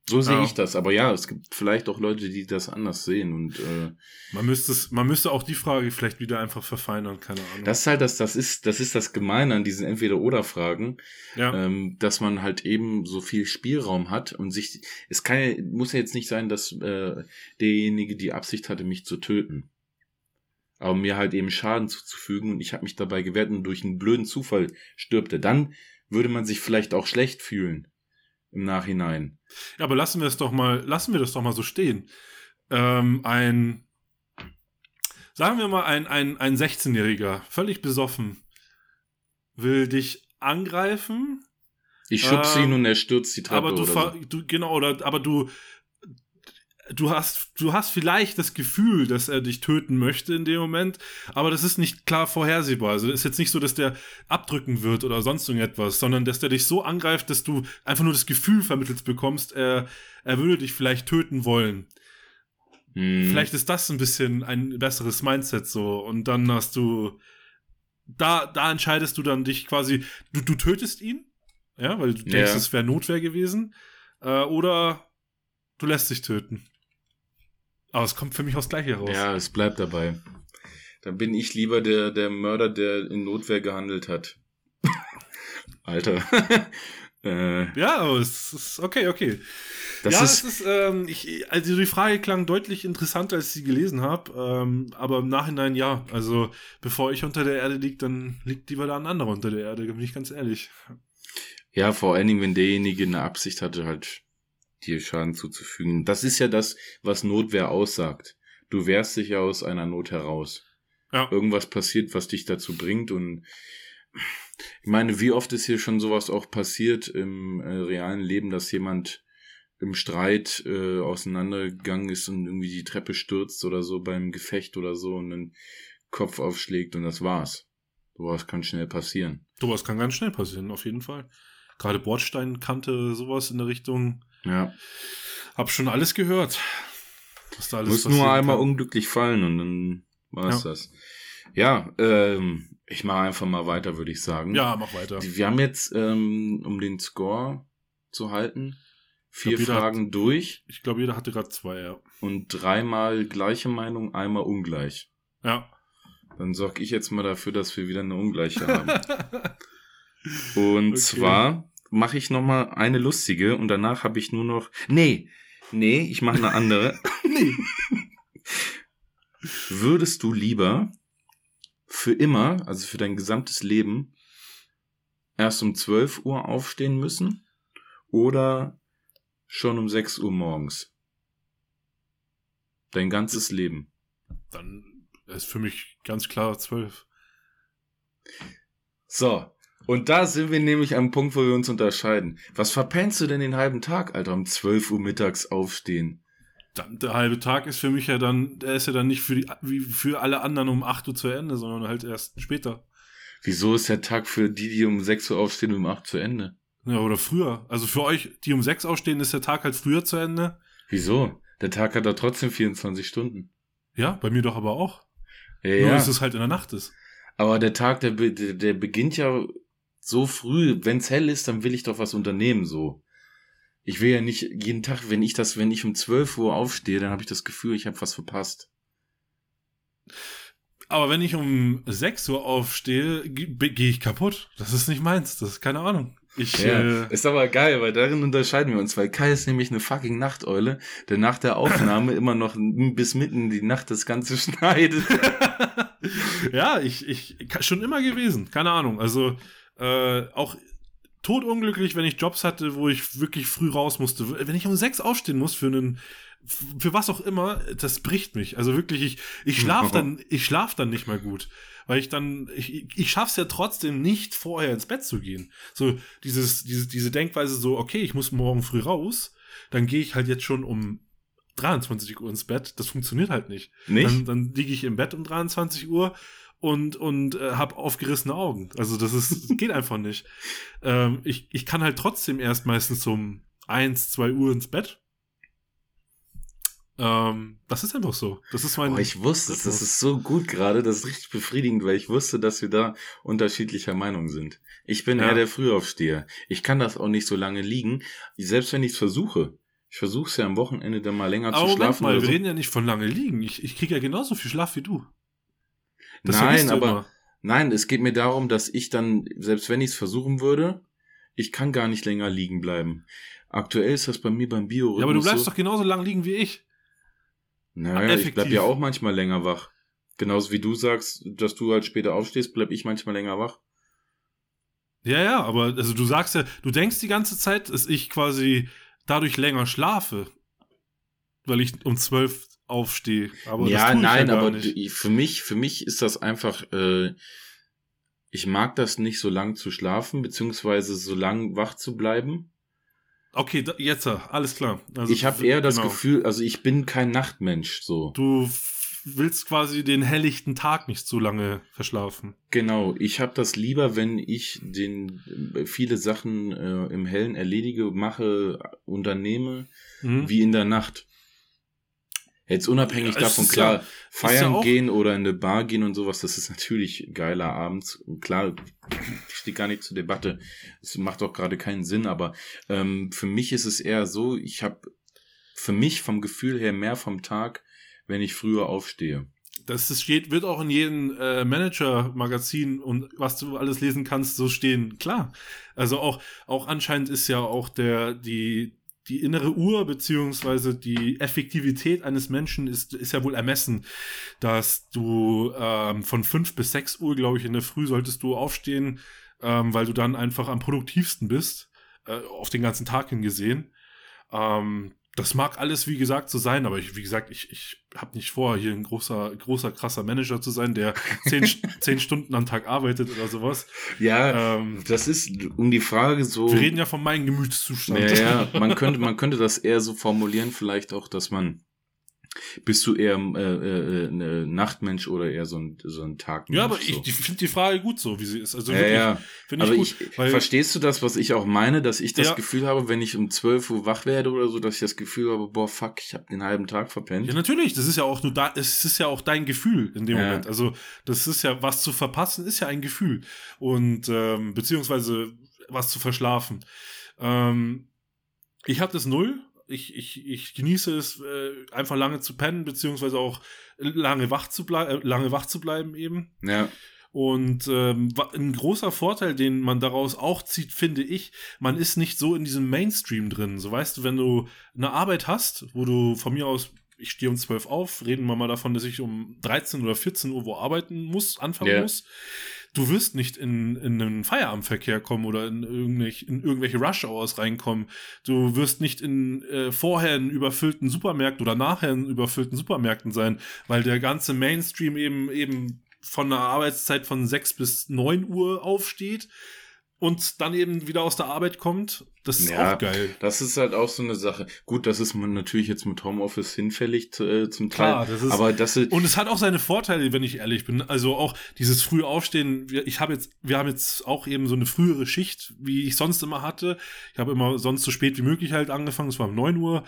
So sehe Ja. ich das. Aber ja, es gibt vielleicht auch Leute, die das anders sehen und äh, Man müsste es, man müsste auch die Frage vielleicht wieder einfach verfeinern, keine Ahnung. das ist halt das, das ist, das ist das Gemeine an diesen Entweder-Oder-Fragen. ja. ähm, dass man halt eben so viel Spielraum hat und sich, es kann ja, muss ja jetzt nicht sein, dass äh, derjenige die Absicht hatte, mich zu töten. Aber mir halt eben Schaden zuzufügen und ich habe mich dabei gewehrt und durch einen blöden Zufall stirbt er. Dann würde man sich vielleicht auch schlecht fühlen im Nachhinein. Ja, aber lassen wir es doch mal, lassen wir das doch mal so stehen. Ähm, ein, sagen wir mal, ein, ein, ein 16-Jähriger, völlig besoffen, will dich angreifen, Ich schubse Ähm, ihn und er stürzt die Treppe aber du, oder so. du, genau, oder, aber du, du hast, du hast vielleicht das Gefühl, dass er dich töten möchte in dem Moment, aber das ist nicht klar vorhersehbar. Also es ist jetzt nicht so, dass der abdrücken wird oder sonst irgendetwas, sondern dass der dich so angreift, dass du einfach nur das Gefühl vermittelt bekommst, er, er würde dich vielleicht töten wollen. Hm. Vielleicht ist das ein bisschen ein besseres Mindset so. Und dann hast du. Da, da entscheidest du dann dich quasi. Du, du tötest ihn. Ja, weil du denkst, es wäre Notwehr gewesen. Äh, oder du lässt dich töten. Aber es kommt für mich aufs Gleiche raus. Ja, es bleibt dabei. Dann bin ich lieber der, der Mörder, der in Notwehr gehandelt hat. *laughs* Alter. *laughs* äh, ja, aber es ist okay, okay. Das ja, ist, es ist, ähm, ich, also die Frage klang deutlich interessanter, als ich sie gelesen habe. Ähm, aber im Nachhinein ja. Also bevor ich unter der Erde liege, dann liegt lieber da ein anderer unter der Erde, bin ich ganz ehrlich. Ja, vor allen Dingen, wenn derjenige eine Absicht hatte, halt dir Schaden zuzufügen. Das ist ja das, was Notwehr aussagt. Du wehrst dich ja aus einer Not heraus. Ja. Irgendwas passiert, was dich dazu bringt und ich meine, wie oft ist hier schon sowas auch passiert im äh, realen Leben, dass jemand im Streit äh, auseinandergegangen ist und irgendwie die Treppe stürzt oder so beim Gefecht oder so und den Kopf aufschlägt und das war's. Sowas kann schnell passieren. Sowas kann ganz schnell passieren, auf jeden Fall. Gerade Bordsteinkante, sowas in der Richtung. Ja. Hab schon alles gehört. Was da alles Muss nur einmal kann. unglücklich fallen und dann war's ja. das. Ja, ähm, ich mache einfach mal weiter, würde ich sagen. Ja, mach weiter. Wir haben jetzt, ähm, um den Score zu halten, vier glaub, Fragen hat, durch. Ich glaube, jeder hatte gerade zwei, ja. Und dreimal gleiche Meinung, einmal ungleich. Ja. Dann sorge ich jetzt mal dafür, dass wir wieder eine ungleiche *laughs* haben. und okay. zwar mache ich noch mal eine lustige und danach habe ich nur noch. Nee, nee, ich mache eine andere. *laughs* nee. Würdest du lieber für immer, also für dein gesamtes Leben, erst um 12 Uhr aufstehen müssen oder schon um 6 Uhr morgens? Dein ganzes Leben. Dann ist für mich ganz klar 12. So, und da sind wir nämlich am Punkt, wo wir uns unterscheiden. Was verpennst du denn den halben Tag, Alter, um 12 Uhr mittags aufstehen? Dann, der halbe Tag ist für mich ja dann, der ist ja dann nicht für, die, wie für alle anderen um 8 Uhr zu Ende, sondern halt erst später. Wieso ist der Tag für die, die um 6 Uhr aufstehen, um 8 zu Ende? Ja, oder früher. Also für euch, die um 6 aufstehen, ist der Tag halt früher zu Ende. Wieso? Der Tag hat da trotzdem 24 Stunden. Ja, bei mir doch aber auch. Ja, Nur, ja. dass es halt in der Nacht ist. Aber der Tag, der, der, der beginnt ja so früh, wenn's hell ist, dann will ich doch was unternehmen, so. Ich will ja nicht jeden Tag, wenn ich das, wenn ich um 12 Uhr aufstehe, dann habe ich das Gefühl, ich habe was verpasst. Aber wenn ich um 6 Uhr aufstehe, gehe ich kaputt. Das ist nicht meins, das ist keine Ahnung. Ich, ja, äh, ist aber geil, weil darin unterscheiden wir uns, weil Kai ist nämlich eine fucking Nachteule, der nach der Aufnahme *laughs* immer noch bis mitten in die Nacht das Ganze *laughs* schneidet. *laughs* ja, ich, ich, schon immer gewesen, keine Ahnung. Also, äh, auch totunglücklich, wenn ich Jobs hatte, wo ich wirklich früh raus musste. Wenn ich um sechs aufstehen muss für einen, für was auch immer, das bricht mich. Also wirklich, ich, ich schlaf dann, *laughs* ich schlaf dann nicht mehr gut. Weil ich dann, ich, ich schaff's ja trotzdem nicht, vorher ins Bett zu gehen. So, dieses, diese, diese Denkweise so, okay, ich muss morgen früh raus, dann gehe ich halt jetzt schon um 23 Uhr ins Bett. Das funktioniert halt nicht. Nicht? Dann, dann liege ich im Bett um 23 Uhr und, und äh, habe aufgerissene Augen. Also das ist, geht einfach nicht. *laughs* Ähm, ich, ich kann halt trotzdem erst meistens um eins, zwei Uhr ins Bett. Ähm, das ist einfach so. Das ist mein. Oh, ich wusste es, das ist so gut gerade, das ist richtig befriedigend, weil ich wusste, dass wir da unterschiedlicher Meinung sind. Ich bin ja. eher der Frühaufsteher. Ich kann das auch nicht so lange liegen, selbst wenn ich es versuche. Ich versuche es ja am Wochenende dann mal länger Aber zu schlafen. Mal, wir so. reden ja nicht von lange liegen. Ich, ich kriege ja genauso viel Schlaf wie du. Das nein, aber immer. nein, es geht mir darum, dass ich dann, selbst wenn ich es versuchen würde, ich kann gar nicht länger liegen bleiben. Aktuell ist das bei mir beim Bio. Ja, aber du bleibst so, doch genauso lang liegen wie ich. Naja, ich bleib ja auch manchmal länger wach. Genauso wie du sagst, dass du halt später aufstehst, bleib ich manchmal länger wach. Ja, ja, aber also du sagst ja, du denkst die ganze Zeit, dass ich quasi dadurch länger schlafe. Weil ich um zwölf aufstehe. Aber ja, nein, ja aber für mich, für mich ist das einfach, äh, ich mag das nicht so lang zu schlafen, beziehungsweise so lang wach zu bleiben. Okay, da, jetzt, alles klar. Also, ich habe eher das genau. Gefühl, also ich bin kein Nachtmensch, so. Du willst quasi den helllichten Tag nicht so lange verschlafen. Genau, ich habe das lieber, wenn ich den äh, viele Sachen äh, im Hellen erledige, mache, unternehme, mhm. wie in der Nacht. Jetzt unabhängig Ja, davon, klar, ja- feiern ja gehen oder in eine Bar gehen und sowas, das ist natürlich geiler abends. Klar, steht gar nicht zur Debatte. Es macht auch gerade keinen Sinn, aber ähm, für mich ist es eher so, ich habe für mich vom Gefühl her mehr vom Tag, wenn ich früher aufstehe. Das ist, steht, wird auch in jedem äh, Manager-Magazin und was du alles lesen kannst, so stehen. Klar. Also auch, auch anscheinend ist ja auch der, die, die innere Uhr beziehungsweise die Effektivität eines Menschen ist, ist ja wohl ermessen, dass du ähm, von 5 bis 6 Uhr, glaube ich, in der Früh solltest du aufstehen, ähm, weil du dann einfach am produktivsten bist, äh, auf den ganzen Tag hingesehen. Ähm, das mag alles, wie gesagt, so sein, aber ich, wie gesagt, ich, ich habe nicht vor, hier ein großer, großer, krasser Manager zu sein, der zehn, *laughs* zehn Stunden am Tag arbeitet oder sowas. Ja, Ähm, das ist um die Frage so. wir reden ja von meinem Gemütszustand. Ja, ja, *laughs* man könnte, man könnte das eher so formulieren, vielleicht auch, dass man, bist du eher äh, äh, ein Nachtmensch oder eher so ein, so ein Tagmensch? Ja, aber so. ich, finde die Frage gut so, wie sie ist. Also ja, wirklich, ja. finde ich Aber gut. ich, verstehst du das, was ich auch meine, dass ich das Ja. Gefühl habe, wenn ich um 12 Uhr wach werde oder so, dass ich das Gefühl habe, boah, fuck, ich habe den halben Tag verpennt. ja, natürlich, das ist ja auch nur da, es ist ja auch dein Gefühl in dem Ja. Moment. Also, das ist ja, was zu verpassen, ist ja ein Gefühl. Und, ähm, beziehungsweise was zu verschlafen. Ähm, ich habe das null. Ich, ich, ich genieße es, äh, einfach lange zu pennen, beziehungsweise auch lange wach zu bleiben, äh, lange wach zu bleiben eben. Ja, Und ähm, ein großer Vorteil, den man daraus auch zieht, finde ich, man ist nicht so in diesem Mainstream drin. So weißt du, wenn du eine Arbeit hast, wo du von mir aus, ich stehe um 12 auf, reden wir mal davon, dass ich um 13 oder 14 Uhr wo arbeiten muss, anfangen Ja. muss. Du wirst nicht in, in einen Feierabendverkehr kommen oder in irgendwelche, in irgendwelche Rush-Hours reinkommen. Du wirst nicht in äh, vorher in überfüllten Supermärkten oder nachher in überfüllten Supermärkten sein, weil der ganze Mainstream eben eben von einer Arbeitszeit von 6 bis 9 Uhr aufsteht und dann eben wieder aus der Arbeit kommt. Das ist Ja, auch geil. das ist halt auch so eine Sache. Gut, das ist man natürlich jetzt mit Homeoffice hinfällig äh, zum Teil. Klar, das ist- aber das ist, Und es hat auch seine Vorteile, wenn ich ehrlich bin. Also auch dieses frühe Aufstehen. Wir, ich habe jetzt, wir haben jetzt auch eben so eine frühere Schicht, wie ich sonst immer hatte. Ich habe immer sonst so spät wie möglich halt angefangen. Es war um 9 Uhr.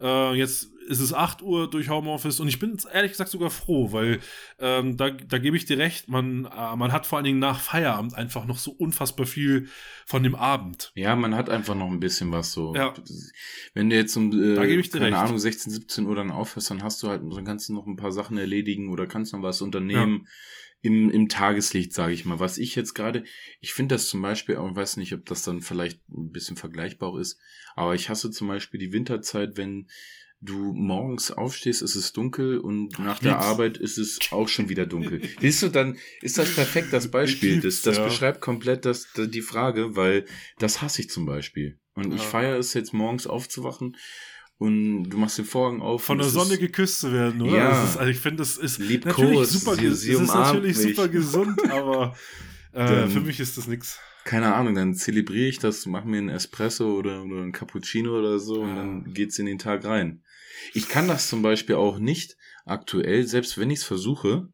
Äh, jetzt ist es 8 Uhr durch Homeoffice und ich bin ehrlich gesagt sogar froh, weil ähm, da, da gebe ich dir recht, man, äh, man hat vor allen Dingen nach Feierabend einfach noch so unfassbar viel von dem Abend. Ja, man hat einfach noch ein bisschen was so. Ja. Wenn du jetzt um, äh, keine recht. Ahnung, 16, 17 Uhr dann aufhörst, dann hast du halt, dann kannst du noch ein paar Sachen erledigen oder kannst noch was unternehmen im, im Tageslicht, sage ich mal. Was ich jetzt gerade, ich finde das zum Beispiel, auch, ich weiß nicht, ob das dann vielleicht ein bisschen vergleichbar ist, aber ich hasse zum Beispiel die Winterzeit, wenn du morgens aufstehst, ist es dunkel und nach der. Arbeit ist es auch schon wieder dunkel. *laughs* Siehst du, dann ist das perfekt das Beispiel. Das, das ja. beschreibt komplett das, die Frage, weil das hasse ich zum Beispiel. Und ich Ja. feiere es jetzt morgens aufzuwachen und du machst den Vorhang auf. Von und der Sonne ist- geküsst zu werden, oder? Ja. Ist, also ich finde, das ist Liebkos, natürlich super, sie- sie es ist natürlich mich. super gesund, *laughs* aber äh, Dann- für mich ist das nix. Keine Ahnung, dann zelebriere ich das, mache mir einen Espresso oder, oder einen Cappuccino oder so und Ja. dann geht's in den Tag rein. Ich kann das zum Beispiel auch nicht aktuell, selbst wenn ich es versuche.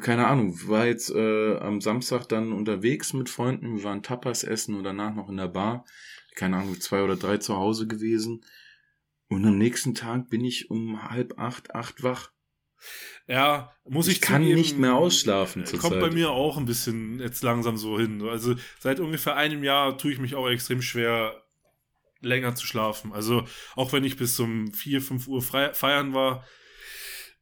Keine Ahnung, war jetzt äh, am Samstag dann unterwegs mit Freunden, wir waren Tapas essen und danach noch in der Bar. Keine Ahnung, zwei oder drei zu Hause gewesen. Und am nächsten Tag bin ich um halb acht, acht wach. Ja, muss ich, Ich kann zugeben, nicht mehr ausschlafen äh, zurzeit. Kommt bei mir auch ein bisschen jetzt langsam so hin. Also seit ungefähr einem Jahr tue ich mich auch extrem schwer, länger zu schlafen. Also auch wenn ich bis um 4, 5 Uhr feiern war,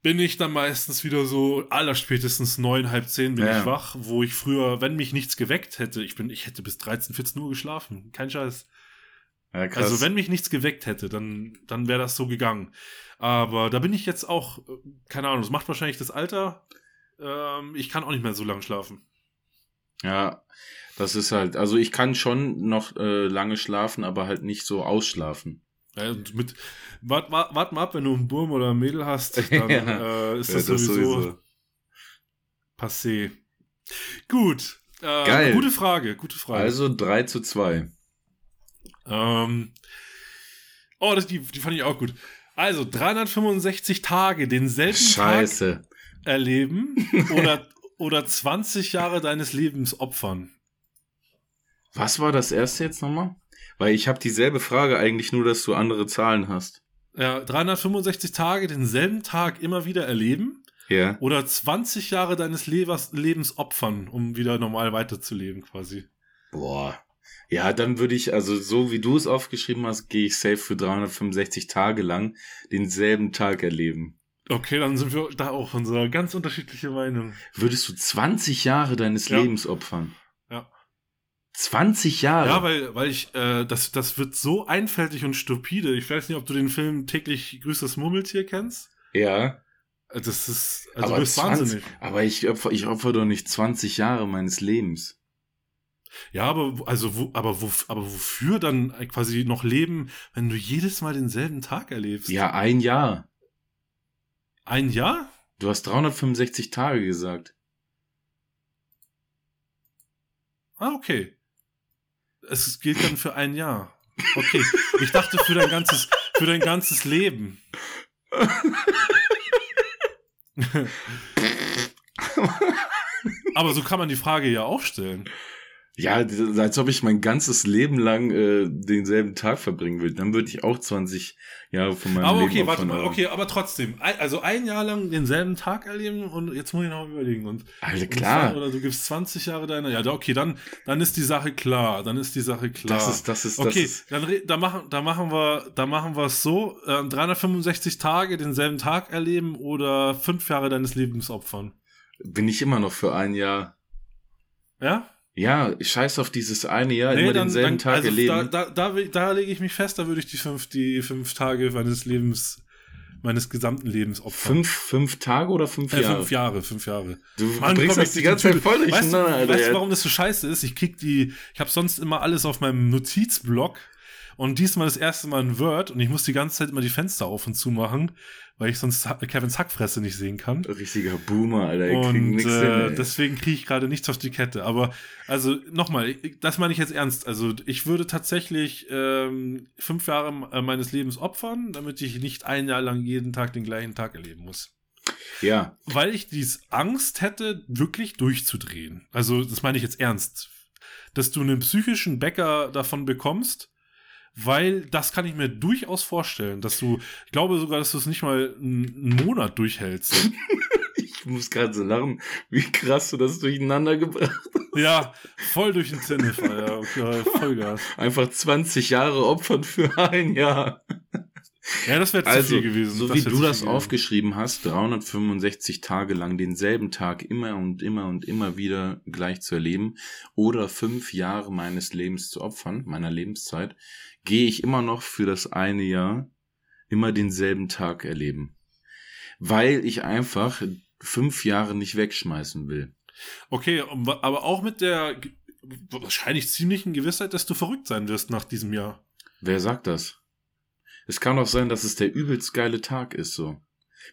bin ich dann meistens wieder so allerspätestens neun, halb zehn bin Ja. ich wach, wo ich früher, wenn mich nichts geweckt hätte, ich bin, ich hätte bis 13, 14 Uhr geschlafen. Kein Scheiß. Ja. Also wenn mich nichts geweckt hätte, dann, dann wäre das so gegangen. Aber da bin ich jetzt auch, keine Ahnung, das macht wahrscheinlich das Alter. Ähm, ich kann auch nicht mehr so lange schlafen. Ja, das ist halt, also ich kann schon noch äh, lange schlafen, aber halt nicht so ausschlafen. Ja, und mit, wart, wart, wart mal ab, wenn du einen Burm oder ein Mädel hast, *laughs* dann Ja. äh, ist Ja, das, sowieso, passé. Gut. Äh, Geil. Gute Frage, gute Frage. Also 3 zu 2. Ähm, oh, das, die, die fand ich auch gut. Also 365 Tage denselben Tag Scheiße. erleben *laughs* oder, oder 20 Jahre deines Lebens opfern. Was war das erste jetzt nochmal? Weil ich habe dieselbe Frage eigentlich nur, dass du andere Zahlen hast. Ja, 365 Tage denselben Tag immer wieder erleben Ja. oder 20 Jahre deines Lebers, Lebens opfern, um wieder normal weiterzuleben quasi. Boah. Ja, dann würde ich, also so wie du es aufgeschrieben hast, gehe ich safe für 365 Tage lang denselben Tag erleben. Okay, dann sind wir da auch unserer ganz unterschiedliche Meinung. Würdest du 20 Jahre deines Ja. Lebens opfern? Ja. 20 Jahre? Ja, weil, weil ich, äh, das, das wird so einfältig und stupide. Ich weiß nicht, ob du den Film täglich grüßt das Murmeltier kennst. ja. Äh, Das ist, also aber, du bist 20, wahnsinnig. aber ich opfer, ich opfer doch nicht 20 Jahre meines Lebens. Ja, aber, also, wo, aber, wo, aber wofür dann quasi noch leben, wenn du jedes Mal denselben Tag erlebst? Ja, ein Jahr. Ein Jahr? Du hast 365 Tage gesagt. Ah, okay. Es gilt dann für ein Jahr. Okay. Ich dachte für dein ganzes, für dein ganzes Leben. *laughs* Aber so kann man die Frage ja auch stellen. Ja, als ob ich mein ganzes Leben lang äh, denselben Tag verbringen würde. Dann würde ich auch 20 Jahre von meinem Aber Leben okay, warte mal, aber- okay, aber trotzdem. Also ein Jahr lang denselben Tag erleben und jetzt muss ich noch überlegen. Und, Alter, und klar. Oder du gibst 20 Jahre deiner. Ja, okay, dann, dann ist die Sache klar. Dann ist die Sache klar. Das ist, das ist, das Okay, ist. dann da machen, da machen wir, da machen wir es so: ähm, 365 Tage denselben Tag erleben oder fünf Jahre deines Lebens opfern. Bin ich immer noch für ein Jahr. Ja? Ja, scheiß auf dieses eine Jahr, immer denselben Tag also erleben. Da, da, da, da lege ich mich fest, da würde ich die fünf, die fünf Tage meines Lebens, meines gesamten Lebens opfern. Fünf, fünf Tage oder fünf Äh, Jahre? fünf Jahre, fünf Jahre. Du Mann, bringst komm, das ich- die ganze Zeit voll Weißt du, durcheinander, Alter. weißt du, warum das so scheiße ist? Ich krieg die, ich habe sonst immer alles auf meinem Notizblock und diesmal das erste Mal in Word und ich muss die ganze Zeit immer die Fenster auf und zu machen, weil ich sonst Kevins Hackfresse nicht sehen kann. Richtiger Boomer, Alter. Ich krieg Und hin, äh, ey. deswegen kriege ich gerade nichts auf die Kette. Aber also nochmal, das meine ich jetzt ernst. Also ich würde tatsächlich ähm, fünf Jahre äh, meines Lebens opfern, damit ich nicht ein Jahr lang jeden Tag den gleichen Tag erleben muss. Ja, Weil ich dies Angst hätte, wirklich durchzudrehen. Also, das meine ich jetzt ernst. Dass du einen psychischen Bäcker davon bekommst, weil das kann ich mir durchaus vorstellen, dass du, ich glaube sogar, dass du es nicht mal einen Monat durchhältst. *laughs* ich muss gerade so lachen, wie krass du das durcheinander gebracht ja, voll durch den Zinne, ja, okay, Vollgas. Einfach 20 Jahre opfern für ein Jahr. Ja, das wäre zu Also, viel gewesen. so Das wie du das gewesen. aufgeschrieben hast, 365 Tage lang denselben Tag immer und immer und immer wieder gleich zu erleben oder fünf Jahre meines Lebens zu opfern, meiner Lebenszeit, gehe ich immer noch für das eine Jahr immer denselben Tag erleben. Weil ich einfach fünf Jahre nicht wegschmeißen will. Okay, aber auch mit der wahrscheinlich ziemlichen Gewissheit, dass du verrückt sein wirst nach diesem Jahr. Wer sagt das? Es kann doch sein, dass es der übelst geile Tag ist, so.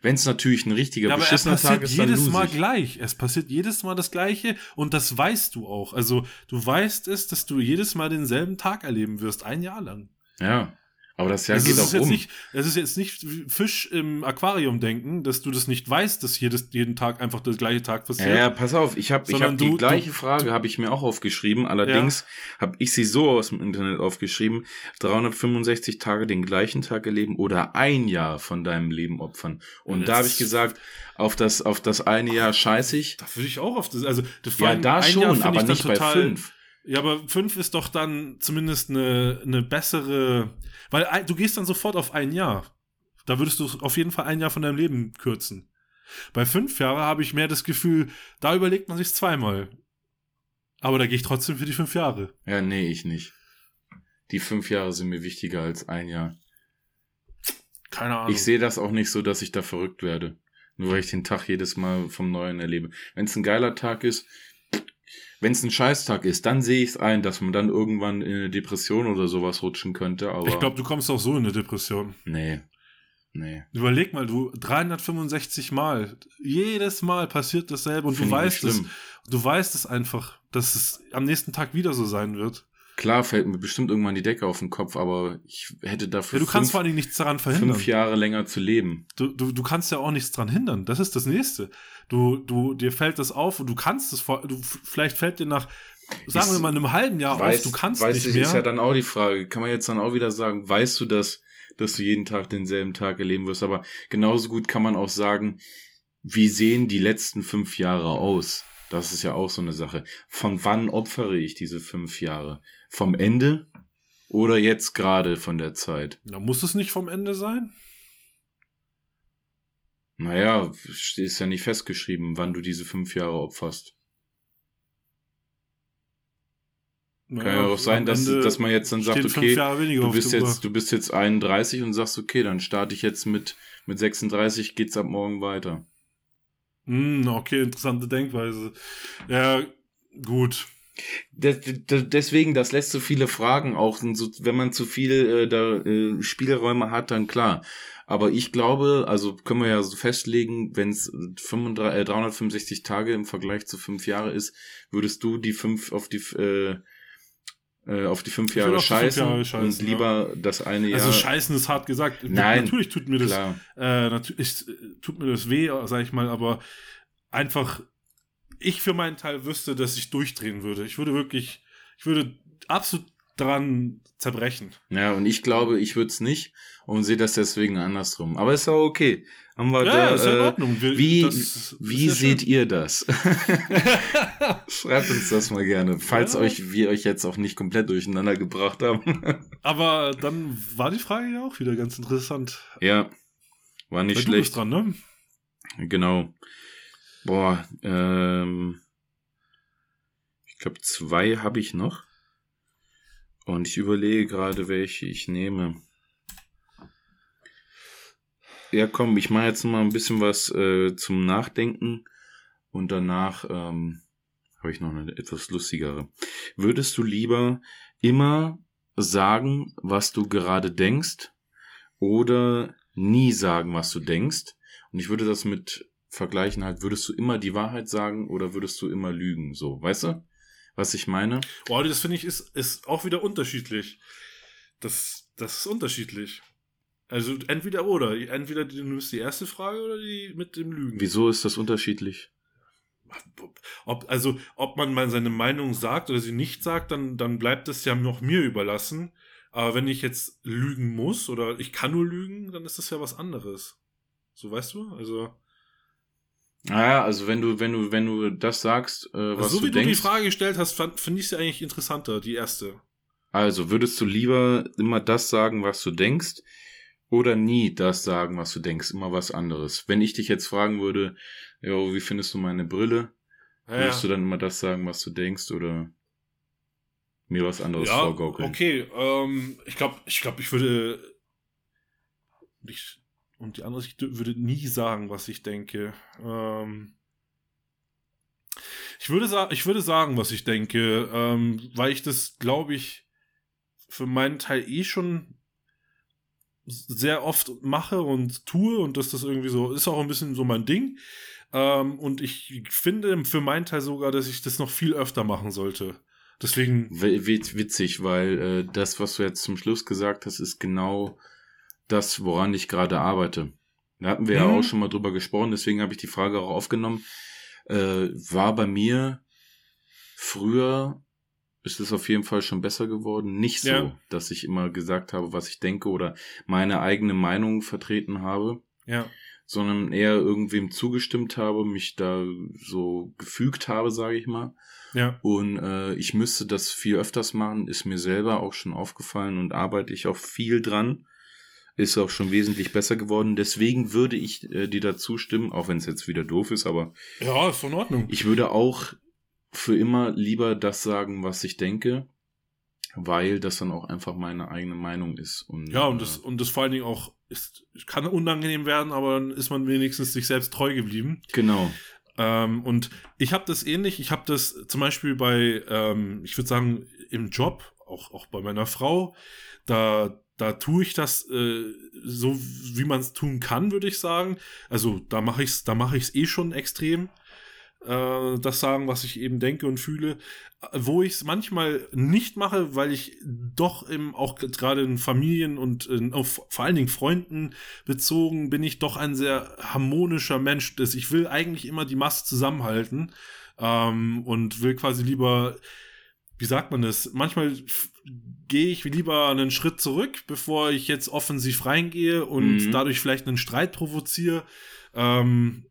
Wenn es natürlich ein richtiger Ja, aber es beschissener Tag passiert ist, dann jedes Mal ich. gleich. Es passiert jedes Mal das Gleiche und das weißt du auch. Also du weißt es, dass du jedes Mal denselben Tag erleben wirst, ein Jahr lang. Ja. Aber das Jahr also geht es, auch ist jetzt um. nicht, es ist jetzt nicht Fisch im Aquarium denken, dass du das nicht weißt, dass jedes, jeden Tag einfach der gleiche Tag passiert. Ja, ja, pass auf, ich habe hab die gleiche du- Frage habe ich mir auch aufgeschrieben, allerdings habe ich sie so aus dem Internet aufgeschrieben, 365 Tage den gleichen Tag erleben oder ein Jahr von deinem Leben opfern. Und Ja, da habe ich gesagt, auf das auf das eine Jahr scheiß ich. Da würde ich auch auf das. Also das Ja, da schon, aber nicht bei fünf. Ja, aber fünf ist doch dann zumindest eine, eine bessere. Weil ein, du gehst dann sofort auf ein Jahr. Da würdest du auf jeden Fall ein Jahr von deinem Leben kürzen. Bei fünf Jahre habe ich mehr das Gefühl, da überlegt man sich zweimal. Aber da gehe ich trotzdem für die fünf Jahre. Ja, nee, ich nicht. Die fünf Jahre sind mir wichtiger als ein Jahr. Keine Ahnung. Ich sehe das auch nicht so, dass ich da verrückt werde. Nur weil ich den Tag jedes Mal vom Neuen erlebe. Wenn es ein geiler Tag ist, wenn es ein Scheißtag ist, dann sehe ich es ein, dass man dann irgendwann in eine Depression oder sowas rutschen könnte. Aber ich glaube, du kommst auch so in eine Depression. nee, nee. Überleg mal, du 365 Mal, jedes Mal passiert dasselbe und Find du weißt es. Du weißt es einfach, dass es am nächsten Tag wieder so sein wird. Klar fällt mir bestimmt irgendwann die Decke auf den Kopf, aber ich hätte dafür Ja, du kannst vor fünf, allen Dingen nichts daran verhindern. fünf Jahre länger zu leben. Du, du, du kannst ja auch nichts dran hindern. Das ist das Nächste. Du, du, dir fällt das auf und du kannst es vor, du, vielleicht fällt dir nach, sagen Ist- wir mal, einem halben Jahr Weiß- auf, du kannst weißt nicht du, mehr. ist ja dann auch die Frage. Kann man jetzt dann auch wieder sagen, weißt du, dass dass du jeden Tag denselben Tag erleben wirst. Aber genauso gut kann man auch sagen, wie sehen die letzten fünf Jahre aus? Das ist ja auch so eine Sache. Von wann opfere ich diese fünf Jahre? Vom Ende oder jetzt gerade von der Zeit? Da muss es nicht vom Ende sein? Naja, ist ja nicht festgeschrieben, wann du diese fünf Jahre opferst. Naja, Kann ja auch sein, dass, dass man jetzt dann sagt, okay, du bist jetzt, du bist jetzt 31 und sagst, okay, dann starte ich jetzt mit, mit 36, geht's ab morgen weiter. Hm, okay, interessante Denkweise. Ja, gut. deswegen, das lässt so viele Fragen auch, wenn man zu viel äh, da, äh, Spielräume hat, dann klar. Aber ich glaube, also können wir ja so festlegen, wenn es äh, 365 Tage im Vergleich zu fünf Jahre ist, würdest du die fünf auf die äh, äh, auf die fünf Jahre, scheißen, fünf Jahre scheißen und lieber ja. das eine also Jahr. Also scheißen ist hart gesagt. Nein, natürlich tut mir das, äh, natürlich tut mir das weh, sag ich mal, aber einfach ich für meinen Teil wüsste, dass ich durchdrehen würde. Ich würde wirklich, ich würde absolut dran zerbrechen. Ja, und ich glaube, ich würde es nicht und sehe das deswegen andersrum. Aber ist auch okay. Haben wir ja, da, ist ja in äh, Ordnung. Wir, wie das, wie ja seht schön. ihr das? *laughs* Schreibt uns das mal gerne, falls ja. euch wir euch jetzt auch nicht komplett durcheinander gebracht haben. *laughs* Aber dann war die Frage ja auch wieder ganz interessant. Ja, war nicht Weil schlecht. Du bist dran, ne? Genau. Boah, ähm, ich glaube zwei habe ich noch. Und ich überlege gerade, welche ich nehme. Ja, komm, ich mache jetzt mal ein bisschen was äh, zum Nachdenken und danach ähm, habe ich noch eine etwas lustigere. Würdest du lieber immer sagen, was du gerade denkst oder nie sagen, was du denkst? Und ich würde das mit vergleichen halt, würdest du immer die Wahrheit sagen oder würdest du immer lügen? So, weißt du? Was ich meine? Boah, das finde ich ist, ist auch wieder unterschiedlich. Das, das ist unterschiedlich. Also entweder oder. Entweder du nimmst die erste Frage oder die mit dem Lügen. Wieso ist das unterschiedlich? Ob, also, ob man mal seine Meinung sagt oder sie nicht sagt, dann, dann bleibt es ja noch mir überlassen. Aber wenn ich jetzt lügen muss oder ich kann nur lügen, dann ist das ja was anderes. So weißt du? Also. Naja, also wenn du, wenn du, wenn du das sagst, äh, was also so du wie denkst, du die Frage gestellt hast, finde ich sie eigentlich interessanter, die erste. Also würdest du lieber immer das sagen, was du denkst, oder nie das sagen, was du denkst, immer was anderes? Wenn ich dich jetzt fragen würde, jo, wie findest du meine Brille? Ja, würdest du dann immer das sagen, was du denkst, oder mir was anderes ja, vorgaukeln? Okay, ähm, ich glaube, ich glaube, ich würde ich, und die andere Sicht würde nie sagen, was ich denke. Ähm ich, würde ich würde sagen, was ich denke, ähm, weil ich das, glaube ich, für meinen Teil eh schon sehr oft mache und tue und dass das irgendwie so ist auch ein bisschen so mein Ding. Ähm, und ich finde für meinen Teil sogar, dass ich das noch viel öfter machen sollte. Deswegen. Witzig, weil äh, das, was du jetzt zum Schluss gesagt hast, ist genau das, woran ich gerade arbeite. Da hatten wir mhm. ja auch schon mal drüber gesprochen, deswegen habe ich die Frage auch aufgenommen. Äh, war bei mir früher ist es auf jeden Fall schon besser geworden. Nicht so, ja. dass ich immer gesagt habe, was ich denke oder meine eigene Meinung vertreten habe. Ja. Sondern eher irgendwem zugestimmt habe, mich da so gefügt habe, sage ich mal. Ja. Und äh, ich müsste das viel öfters machen, ist mir selber auch schon aufgefallen und arbeite ich auch viel dran ist auch schon wesentlich besser geworden. Deswegen würde ich äh, dir dazu stimmen, auch wenn es jetzt wieder doof ist, aber. Ja, ist in Ordnung. Ich würde auch für immer lieber das sagen, was ich denke, weil das dann auch einfach meine eigene Meinung ist. Und, ja, und das, äh, und das vor allen Dingen auch ist, kann unangenehm werden, aber dann ist man wenigstens sich selbst treu geblieben. Genau. Ähm, und ich habe das ähnlich. Ich habe das zum Beispiel bei, ähm, ich würde sagen, im Job, auch, auch bei meiner Frau, da da tue ich das äh, so, wie man es tun kann, würde ich sagen. Also da mache ich es, da eh schon extrem. Äh, das sagen, was ich eben denke und fühle. Wo ich es manchmal nicht mache, weil ich doch im, auch gerade in Familien und in, auf, vor allen Dingen Freunden bezogen, bin ich doch ein sehr harmonischer Mensch. Das, ich will eigentlich immer die Masse zusammenhalten ähm, und will quasi lieber, wie sagt man das, manchmal gehe ich lieber einen Schritt zurück, bevor ich jetzt offensiv reingehe und mhm. dadurch vielleicht einen Streit provoziere. Ähm,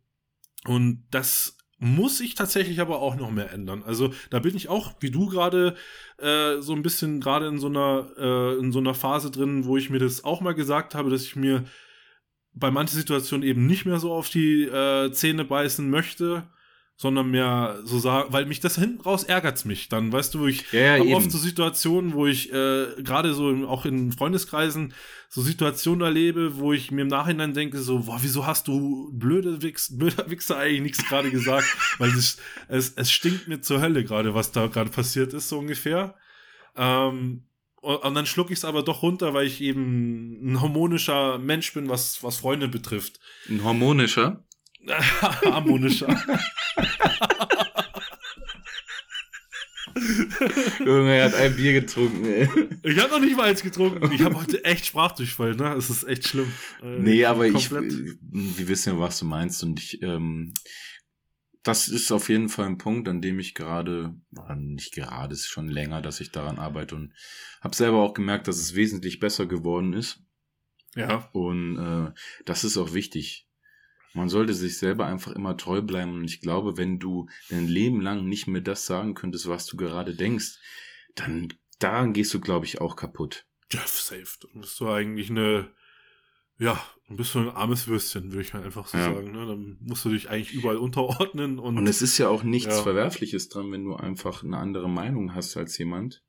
und das muss ich tatsächlich aber auch noch mehr ändern. Also da bin ich auch, wie du gerade, äh, so ein bisschen gerade in so einer äh, in so einer Phase drin, wo ich mir das auch mal gesagt habe, dass ich mir bei manchen Situationen eben nicht mehr so auf die äh, Zähne beißen möchte sondern mehr so sagen, weil mich das hinten raus ärgert's mich. Dann weißt du, ich ja, ja, habe oft so Situationen, wo ich äh, gerade so im, auch in Freundeskreisen so Situationen erlebe, wo ich mir im Nachhinein denke, so, boah, wieso hast du blöde Wichs, *laughs* blöder Wichser eigentlich nichts gerade gesagt? weil es, es, es stinkt mir zur Hölle gerade, was da gerade passiert ist, so ungefähr. Ähm, und dann schlucke ich es aber doch runter, weil ich eben ein harmonischer Mensch bin, was, was Freunde betrifft. Ein harmonischer? *laughs* Harmonischer. Junge, er hat ein Bier getrunken, ey. Ich habe noch nicht mal eins getrunken. Ich habe heute echt Sprachdurchfall, ne? Es ist echt schlimm. Äh, nee, aber komplett. ich, wir wissen ja, was du meinst und ich, ähm, das ist auf jeden Fall ein Punkt, an dem ich gerade, nicht gerade, ist schon länger, dass ich daran arbeite und habe selber auch gemerkt, dass es wesentlich besser geworden ist. Ja. Und äh, das ist auch wichtig. Man sollte sich selber einfach immer treu bleiben. Und ich glaube, wenn du dein Leben lang nicht mehr das sagen könntest, was du gerade denkst, dann daran gehst du, glaube ich, auch kaputt. Ja, safe. Dann bist du eigentlich eine, ja, bist du ein armes Würstchen, würde ich einfach so ja. sagen. Ne? Dann musst du dich eigentlich überall unterordnen. Und, und es ist ja auch nichts ja. Verwerfliches dran, wenn du einfach eine andere Meinung hast als jemand.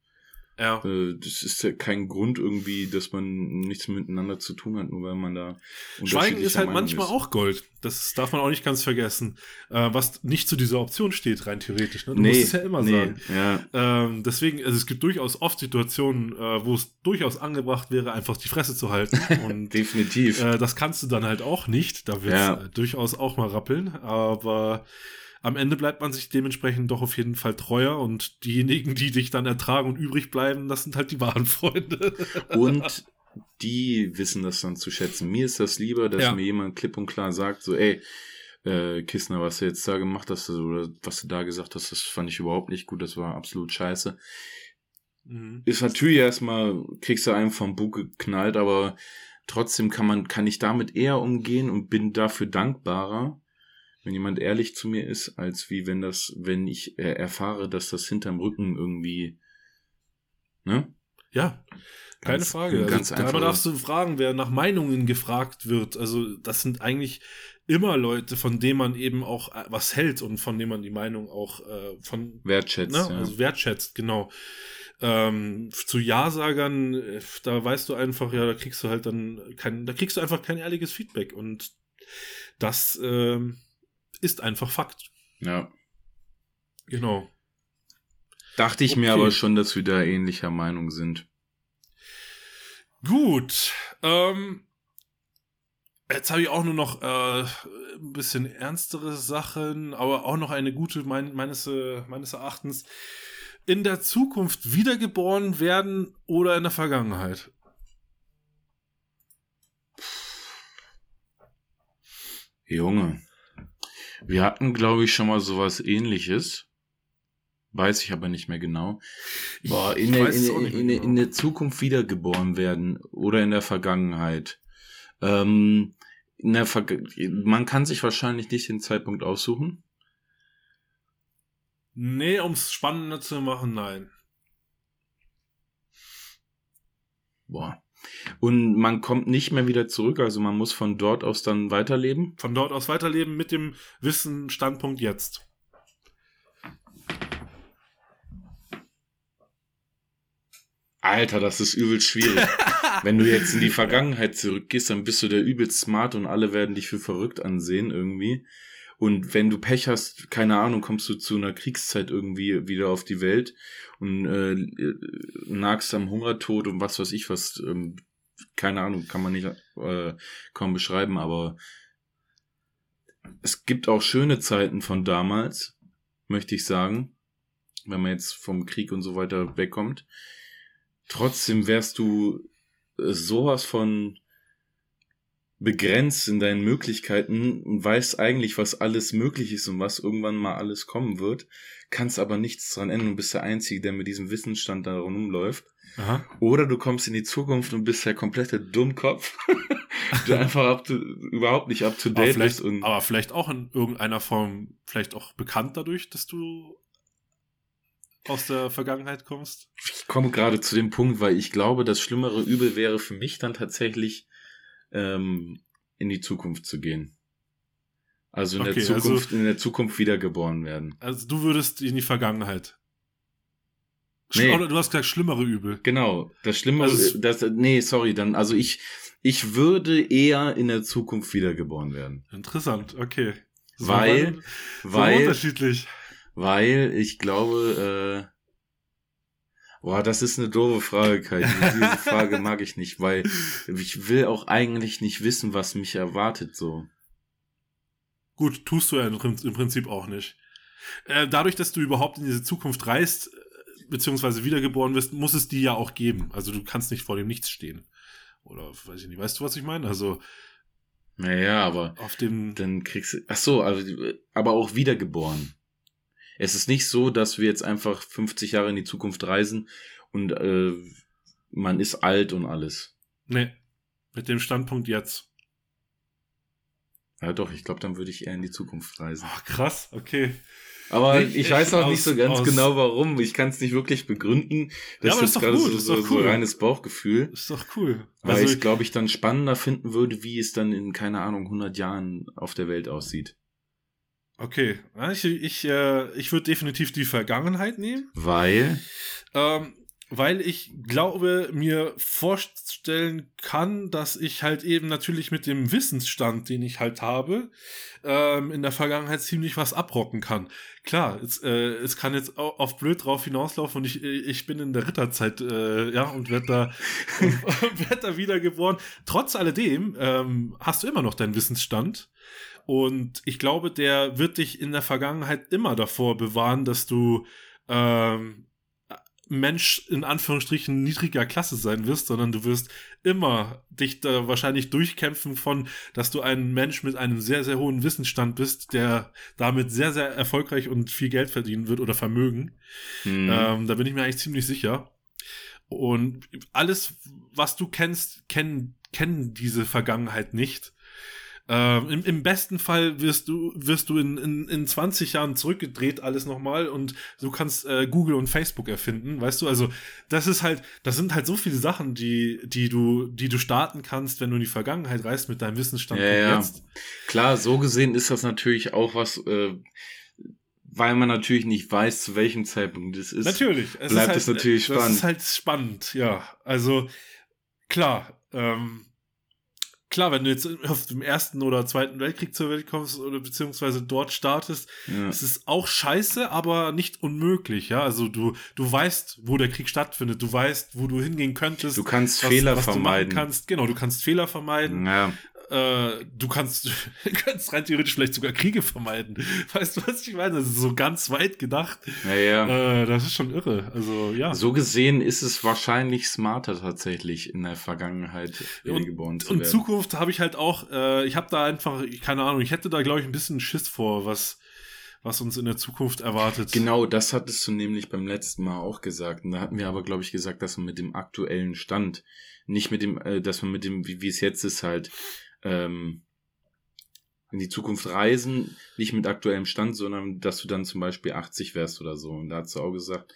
Ja. Äh, das ist ja kein Grund irgendwie, dass man nichts miteinander zu tun hat, nur weil man da. Schweigen ist halt Meinung manchmal ist. auch Gold. Das darf man auch nicht ganz vergessen. Äh, was nicht zu dieser Option steht, rein theoretisch. Ne? Du nee, musst es ja immer nee, sagen. Ja. Ähm, deswegen, also es gibt durchaus oft Situationen, äh, wo es durchaus angebracht wäre, einfach die Fresse zu halten. *laughs* Und, Definitiv. Das kannst du dann halt auch nicht. Da wird es ja. durchaus auch mal rappeln. Aber am Ende bleibt man sich dementsprechend doch auf jeden Fall treuer und diejenigen, die dich dann ertragen und übrig bleiben, das sind halt die wahren Freunde. *laughs* Und die wissen das dann zu schätzen. Mir ist das lieber, dass ja. mir jemand klipp und klar sagt, so, ey, äh, Kissner, was du jetzt da gemacht hast oder was du da gesagt hast, das fand ich überhaupt nicht gut, das war absolut scheiße. Mhm. Ist natürlich erstmal, kriegst du einen vom Bug geknallt, aber trotzdem kann man, kann ich damit eher umgehen und bin dafür dankbarer, wenn jemand ehrlich zu mir ist, als wie wenn das, wenn ich äh, erfahre, dass das hinterm Rücken irgendwie, ne? Ja, keine ganz, Frage. Ganz also, einfach. darfst du fragen, wer nach Meinungen gefragt wird. Also, das sind eigentlich immer Leute, von denen man eben auch äh, was hält und von denen man die Meinung auch äh, von wertschätzt. Ne? Ja. Also wertschätzt, genau. Ähm, zu Ja-Sagern, äh, da weißt du einfach, ja, da kriegst du halt dann kein, da kriegst du einfach kein ehrliches Feedback und das ähm, ist einfach Fakt. Ja. Genau. Dachte ich okay. mir aber schon, dass wir da ähnlicher Meinung sind. Gut. Ähm, jetzt habe ich auch nur noch äh, ein bisschen ernstere Sachen, aber auch noch eine gute mein, meines, äh, meines Erachtens. In der Zukunft wiedergeboren werden oder in der Vergangenheit? Junge. Wir hatten, glaube ich, schon mal sowas ähnliches. Weiß ich aber nicht mehr genau. Boah, in, der, in, in, in, genau. in, der Zukunft wiedergeboren werden oder in der Vergangenheit. Ähm, in der Ver man kann sich wahrscheinlich nicht den Zeitpunkt aussuchen. Nee, um es spannender zu machen, nein. Boah. Und man kommt nicht mehr wieder zurück, also man muss von dort aus dann weiterleben? Von dort aus weiterleben mit dem Wissen Standpunkt jetzt. Alter, das ist übel schwierig. *laughs* Wenn du jetzt in die Vergangenheit zurückgehst, dann bist du der übelst smart und alle werden dich für verrückt ansehen irgendwie. Und wenn du Pech hast, keine Ahnung, kommst du zu einer Kriegszeit irgendwie wieder auf die Welt und äh, nagst am Hungertod und was weiß ich was. Ähm, keine Ahnung, kann man nicht äh, kaum beschreiben, aber es gibt auch schöne Zeiten von damals, möchte ich sagen, wenn man jetzt vom Krieg und so weiter wegkommt. Trotzdem wärst du sowas von begrenzt in deinen Möglichkeiten und weißt eigentlich, was alles möglich ist und was irgendwann mal alles kommen wird, kannst aber nichts dran ändern und bist der Einzige, der mit diesem Wissensstand da rumläuft. Aha. Oder du kommst in die Zukunft und bist der komplette Dummkopf, *laughs* der einfach up to, überhaupt nicht up to date ist. Und aber vielleicht auch in irgendeiner Form, vielleicht auch bekannt dadurch, dass du aus der Vergangenheit kommst? Ich komme gerade zu dem Punkt, weil ich glaube, das schlimmere Übel wäre für mich dann tatsächlich ähm, in die Zukunft zu gehen. Also in okay, der Zukunft, also, in der Zukunft wiedergeboren werden. Also du würdest in die Vergangenheit. Nee. Oder du hast gesagt, schlimmere Übel. Genau. Das Schlimmere, also, das, nee, sorry, dann, also ich, ich würde eher in der Zukunft wiedergeboren werden. Interessant, okay. So weil, so weil, unterschiedlich. Weil ich glaube, äh, Boah, das ist eine doofe Frage, Kai. Diese Frage *laughs* mag ich nicht, weil ich will auch eigentlich nicht wissen, was mich erwartet, so. Gut, tust du ja im Prinzip auch nicht. Äh, dadurch, dass du überhaupt in diese Zukunft reist, äh, beziehungsweise wiedergeboren wirst, muss es die ja auch geben. Also du kannst nicht vor dem Nichts stehen. Oder weiß ich nicht, weißt du, was ich meine? Also. Naja, aber auf dem. Dann kriegst du. Ach so, also, aber auch wiedergeboren. Es ist nicht so, dass wir jetzt einfach 50 Jahre in die Zukunft reisen und äh, man ist alt und alles. Nee, mit dem Standpunkt jetzt. Ja, doch, ich glaube, dann würde ich eher in die Zukunft reisen. Ach, krass, okay. Aber ich, ich weiß auch aus, nicht so ganz genau warum. Ich kann es nicht wirklich begründen. Das ja, ist gerade so, so, cool. so reines Bauchgefühl. Ist doch cool. Weil also ich, glaube ich, dann spannender finden würde, wie es dann in, keine Ahnung, 100 Jahren auf der Welt aussieht. Okay, ich, ich, äh, ich würde definitiv die Vergangenheit nehmen. Weil? Ähm, weil ich glaube, mir vorstellen kann, dass ich halt eben natürlich mit dem Wissensstand, den ich halt habe, ähm, in der Vergangenheit ziemlich was abrocken kann. Klar, es, äh, es kann jetzt auf blöd drauf hinauslaufen und ich, ich bin in der Ritterzeit, äh, ja, und werde da, *laughs* werd da wiedergeboren. Trotz alledem ähm, hast du immer noch deinen Wissensstand und ich glaube, der wird dich in der Vergangenheit immer davor bewahren, dass du ähm, Mensch in Anführungsstrichen niedriger Klasse sein wirst, sondern du wirst immer dich da wahrscheinlich durchkämpfen von, dass du ein Mensch mit einem sehr, sehr hohen Wissensstand bist, der damit sehr, sehr erfolgreich und viel Geld verdienen wird oder Vermögen. Mhm. Ähm, da bin ich mir eigentlich ziemlich sicher. Und alles, was du kennst, kennen, kennen diese Vergangenheit nicht. Ähm, im, im, besten Fall wirst du, wirst du in, in, in 20 Jahren zurückgedreht, alles nochmal, und du kannst äh, Google und Facebook erfinden, weißt du? Also, das ist halt, das sind halt so viele Sachen, die, die du, die du starten kannst, wenn du in die Vergangenheit reist mit deinem Wissensstand ja, ja. jetzt. Klar, so gesehen ist das natürlich auch was, äh, weil man natürlich nicht weiß, zu welchem Zeitpunkt es ist. Natürlich. Es bleibt es halt, natürlich spannend. Das ist halt spannend, ja. Also, klar, ähm, klar, wenn du jetzt auf dem ersten oder zweiten Weltkrieg zur Welt kommst oder beziehungsweise dort startest, ja. ist es auch scheiße, aber nicht unmöglich, ja. Also du, du weißt, wo der Krieg stattfindet, du weißt, wo du hingehen könntest. Du kannst was, Fehler was vermeiden. kannst. Genau, du kannst Fehler vermeiden. Ja äh, du kannst, *laughs* kannst rein theoretisch vielleicht sogar Kriege vermeiden. *laughs* Weißt du, was ich meine? Das ist so ganz weit gedacht. Ja, ja. Äh, das ist schon irre. Also, ja. So gesehen ist es wahrscheinlich smarter tatsächlich in der Vergangenheit und, geboren zu und werden. Und Zukunft habe ich halt auch, äh, ich habe da einfach, keine Ahnung, ich hätte da glaube ich ein bisschen Schiss vor, was was uns in der Zukunft erwartet. Genau, das hattest du nämlich beim letzten Mal auch gesagt. Und da hatten wir aber, glaube ich, gesagt, dass man mit dem aktuellen Stand, nicht mit dem, äh, dass man mit dem, wie, wie es jetzt ist, halt ähm, in die Zukunft reisen, nicht mit aktuellem Stand, sondern dass du dann zum Beispiel 80 wärst oder so. Und da hast du auch gesagt,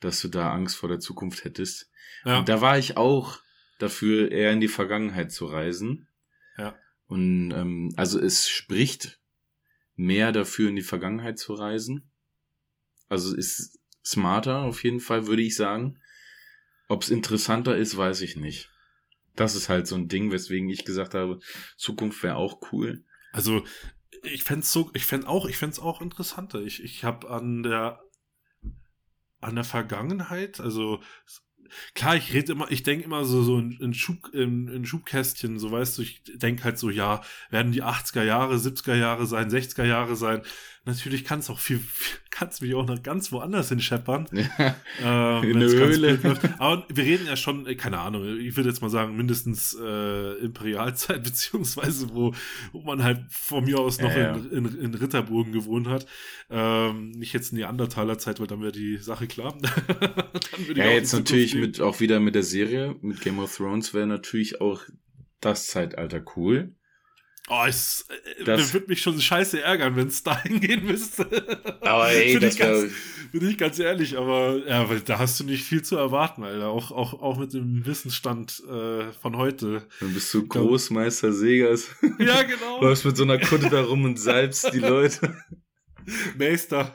dass du da Angst vor der Zukunft hättest. Ja. Und da war ich auch dafür, eher in die Vergangenheit zu reisen. Ja. Und ähm, also es spricht mehr dafür, in die Vergangenheit zu reisen. Also ist smarter auf jeden Fall, würde ich sagen. Ob es interessanter ist, weiß ich nicht das ist halt so ein Ding, weswegen ich gesagt habe, Zukunft wäre auch cool. Also ich fände so, ich fände auch, ich fände auch interessanter. Ich, ich habe an der an der Vergangenheit, also klar, ich rede immer, ich denke immer so, so in, in, Schub, in, in Schubkästchen, so weißt du, ich denke halt so, ja, werden die 80er Jahre, 70er Jahre sein, 60er Jahre sein, natürlich kann es auch viel, *laughs* kann es mich auch noch ganz woanders hin scheppern. *laughs* Ja, ähm, in der Höhle. *laughs* Aber wir reden ja schon, äh, keine Ahnung, ich würde jetzt mal sagen, mindestens äh, Imperialzeit, beziehungsweise wo, wo man halt von mir aus noch ja. In, in, in, Ritterburgen gewohnt hat. Ähm, nicht jetzt in die Andertaler-Zeit, weil dann wäre die Sache klar. ja, jetzt natürlich mit, auch wieder mit der Serie, mit Game of Thrones wäre natürlich auch das Zeitalter cool. Oh, es äh, das würde mich schon scheiße ärgern, wenn es dahin *laughs* gehen müsste. Aber ey, das ich ganz, Bin ich ganz ehrlich, aber ja, da hast du nicht viel zu erwarten, Alter. Auch, auch, auch mit dem Wissensstand äh, von heute. Dann bist du Großmeister Segers. *laughs* Ja, *laughs* genau. Läufst mit so einer Kutte da rum und salbst die Leute. Meister.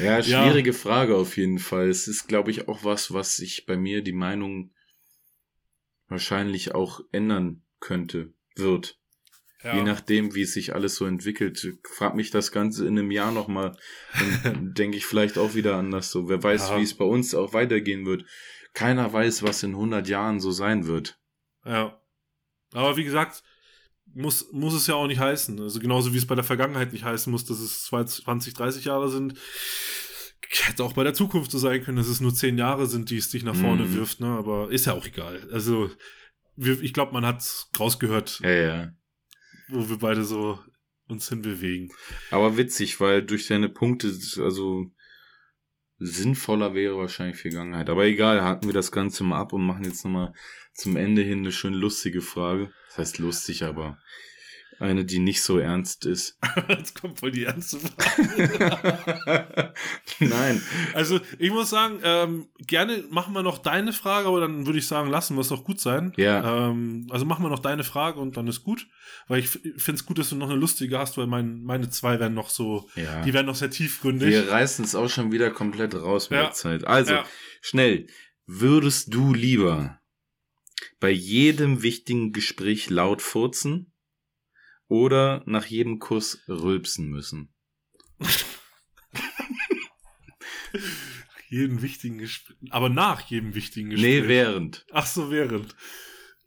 ja, schwierige ja. Frage auf jeden Fall. Es ist, glaube ich, auch was, was sich bei mir die Meinung wahrscheinlich auch ändern könnte, wird. Ja. Je nachdem, wie es sich alles so entwickelt. Frag mich das Ganze in einem Jahr nochmal. Dann *laughs* denke ich vielleicht auch wieder anders so. Wer weiß, ja. wie es bei uns auch weitergehen wird. Keiner weiß, was in 100 Jahren so sein wird. Ja. Aber wie gesagt, muss, muss es ja auch nicht heißen. Also genauso wie es bei der Vergangenheit nicht heißen muss, dass es 20, 30 Jahre sind. Hätte auch bei der Zukunft so sein können, dass es nur 10 Jahre sind, die es dich nach vorne mm. wirft, ne? Aber ist ja auch egal. Also, ich glaube, man hat rausgehört, ja, ja. wo wir beide so uns hinbewegen. Aber witzig, weil durch seine Punkte, also sinnvoller wäre wahrscheinlich Vergangenheit. Aber egal, haken wir das Ganze mal ab und machen jetzt nochmal zum Ende hin eine schön lustige Frage. Das heißt lustig, aber eine, die nicht so ernst ist. *laughs* Jetzt kommt voll die ernste Frage. *laughs* Nein. Also, ich muss sagen, ähm, gerne machen wir noch deine Frage, aber dann würde ich sagen, lassen wir es doch gut sein. Ja. Ähm, also machen wir noch deine Frage und dann ist gut. Weil ich finde es gut, dass du noch eine lustige hast, weil mein, meine zwei werden noch so, ja. die werden noch sehr tiefgründig. Wir reißen es auch schon wieder komplett raus mit ja. der Zeit. Also, ja. schnell. Würdest du lieber bei jedem wichtigen Gespräch laut furzen oder nach jedem Kuss rülpsen müssen. jeden wichtigen Gespräch. Aber nach jedem wichtigen Gespräch. Nee, während. Ach so, während.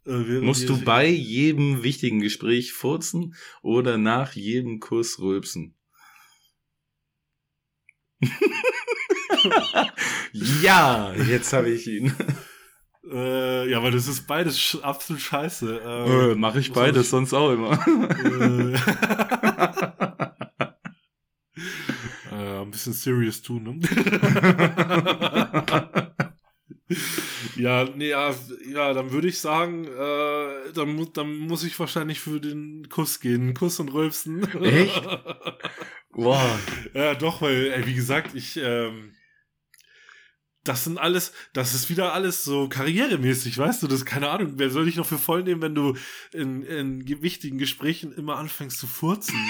Äh, während Musst du bei jedem wichtigen Gespräch furzen oder nach jedem Kuss rülpsen? *laughs* *laughs* ja, jetzt habe ich ihn. Äh, ja, weil das ist beides absolut scheiße. Ähm, äh, Mache ich beides, sonst auch immer. *laughs* Äh, ein bisschen serious tun, ne? *laughs* ja, nee, ja, ja, dann würde ich sagen, äh, dann, dann muss ich wahrscheinlich für den Kuss gehen. Kuss und Rülpsen. Echt? *laughs* Wow. Ja, doch, weil, ey, wie gesagt, ich, ähm, das sind alles, das ist wieder alles so karrieremäßig, weißt du, das ist keine Ahnung, wer soll dich noch für voll nehmen, wenn du in, in wichtigen Gesprächen immer anfängst zu furzen? *laughs*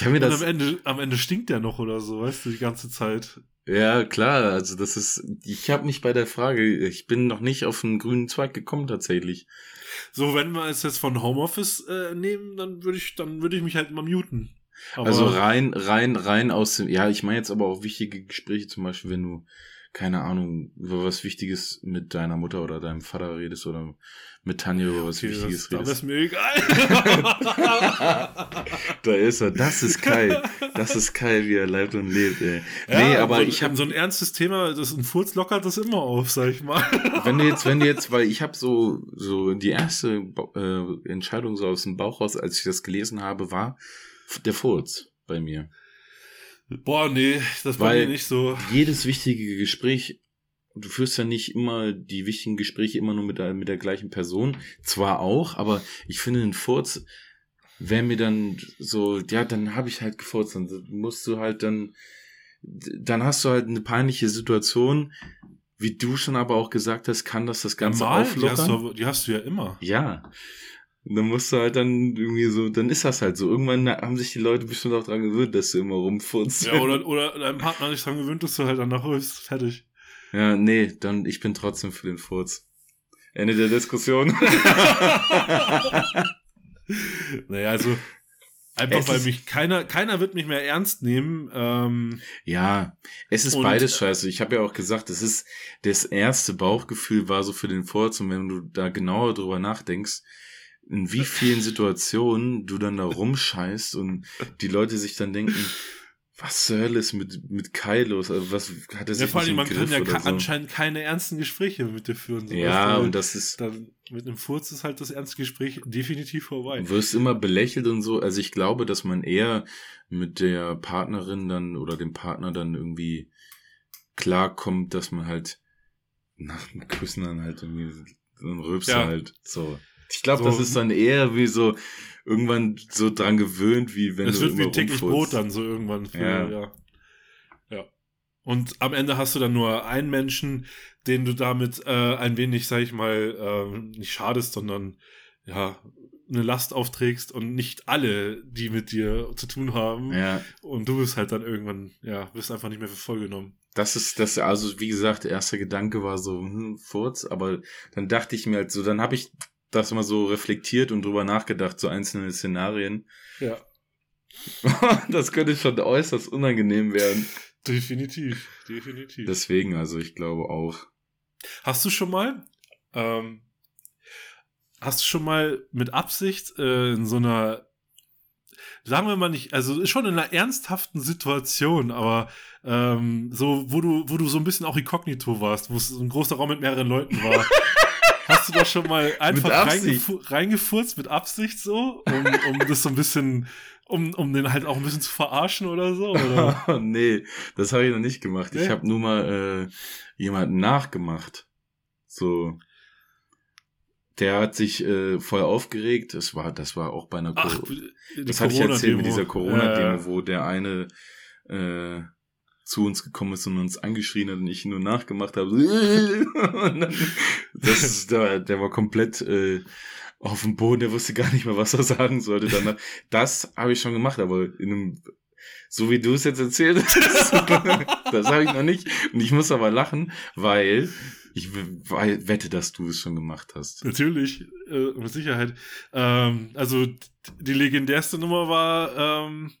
Ich mir das am Ende, am Ende stinkt der noch oder so, weißt du, die ganze Zeit. Ja, klar, also das ist, ich habe mich bei der Frage, ich bin noch nicht auf einen grünen Zweig gekommen tatsächlich. So, wenn wir es jetzt von Homeoffice äh, nehmen, dann würde ich, dann würde ich mich halt immer muten. Aber also rein, rein, rein aus dem, ja, ich meine jetzt aber auch wichtige Gespräche, zum Beispiel, wenn du, keine Ahnung, über was Wichtiges mit deiner Mutter oder deinem Vater redest oder mit Tanja über was okay, Wichtiges das, redest. Das ist mir egal. *laughs* da ist er. Das ist Kai. Das ist Kai, wie er lebt und lebt, ey. Ja, nee, aber so, ich habe so ein ernstes Thema, das ein Furz lockert das immer auf, sag ich mal. wenn du jetzt, wenn du jetzt, *laughs* weil ich habe so, so die erste äh, Entscheidung so aus dem Bauch raus, als ich das gelesen habe, war, der Furz bei mir. Boah, nee, das war mir nicht so. Jedes wichtige Gespräch, du führst ja nicht immer die wichtigen Gespräche immer nur mit der, mit der gleichen Person. Zwar auch, aber ich finde, ein Furz wäre mir dann so, ja, dann habe ich halt gefurzt. Dann musst du halt dann, dann hast du halt eine peinliche Situation. Wie du schon aber auch gesagt hast, kann das das Ganze Normal, auflockern. Die hast, du, die hast du ja immer. Ja. Und dann musst du halt dann irgendwie so, dann ist das halt so. Irgendwann haben sich die Leute bestimmt auch dran gewöhnt, dass du immer rumfurzt. Ja, oder, *laughs* oder dein Partner nicht dran gewöhnt, dass du halt danach ist fertig. Ja, nee, dann, ich bin trotzdem für den Furz. Ende der Diskussion. *laughs* *laughs* naja, also, einfach es weil mich keiner, keiner wird mich mehr ernst nehmen. Ähm, ja, es ist beides scheiße. Ich habe ja auch gesagt, es ist, das erste Bauchgefühl war so für den Furz und wenn du da genauer drüber nachdenkst, in wie vielen Situationen du dann da rumscheißt und die Leute sich dann denken, was zur Hölle ist mit, mit Kai los? Also was hat er sich ja, vor allem, man kann ja so? anscheinend keine ernsten Gespräche mit dir führen. So ja, und das ist. Dann mit einem Furz ist halt das ernste Gespräch definitiv vorbei. Du wirst immer belächelt und so. Also ich glaube, dass man eher mit der Partnerin dann oder dem Partner dann irgendwie klarkommt, dass man halt nach dem Küssen dann halt irgendwie so ein Rübser ja. halt so. Ich glaube, so, das ist dann eher wie so irgendwann so dran gewöhnt, wie wenn es du wird wie täglich Brot dann so irgendwann. Für, ja. ja. Ja. Und am Ende hast du dann nur einen Menschen, den du damit äh, ein wenig, sag ich mal, äh, nicht schadest, sondern ja, eine Last aufträgst und nicht alle, die mit dir zu tun haben. Ja. Und du bist halt dann irgendwann, ja, wirst einfach nicht mehr für voll genommen. Das ist das, also wie gesagt, der erste Gedanke war so, hm, Furz, aber dann dachte ich mir halt so, dann habe ich das mal so reflektiert und drüber nachgedacht, so einzelne Szenarien. Ja. *laughs* das könnte schon äußerst unangenehm werden. Definitiv, definitiv. Deswegen, also ich glaube auch. Hast du schon mal, ähm, hast du schon mal mit Absicht äh, in so einer, sagen wir mal nicht, also schon in einer ernsthaften Situation, aber ähm, so, wo du, wo du so ein bisschen auch inkognito warst, wo es ein großer Raum mit mehreren Leuten war. *laughs* Hast du da schon mal einfach reingefu reingefurzt mit Absicht so, um, um das so ein bisschen, um, um den halt auch ein bisschen zu verarschen oder so? Oder? *laughs* nee, das habe ich noch nicht gemacht. Nee. Ich habe nur mal äh, jemanden nachgemacht. So. Der hat sich äh, voll aufgeregt. Das war, das war auch bei einer Ach, Das hatte ich erzählt mit dieser Corona-Demo, äh. wo der eine äh, zu uns gekommen ist und uns angeschrien hat und ich nur nachgemacht habe. *laughs* das ist, der, der war komplett äh, auf dem Boden, der wusste gar nicht mehr, was er sagen sollte. Danach. Das habe ich schon gemacht, aber in einem, so wie du es jetzt erzählt hast, *laughs* das habe ich noch nicht. Und ich muss aber lachen, weil ich wette, dass du es schon gemacht hast. Natürlich, äh, mit Sicherheit. Ähm, also die legendärste Nummer war, ähm,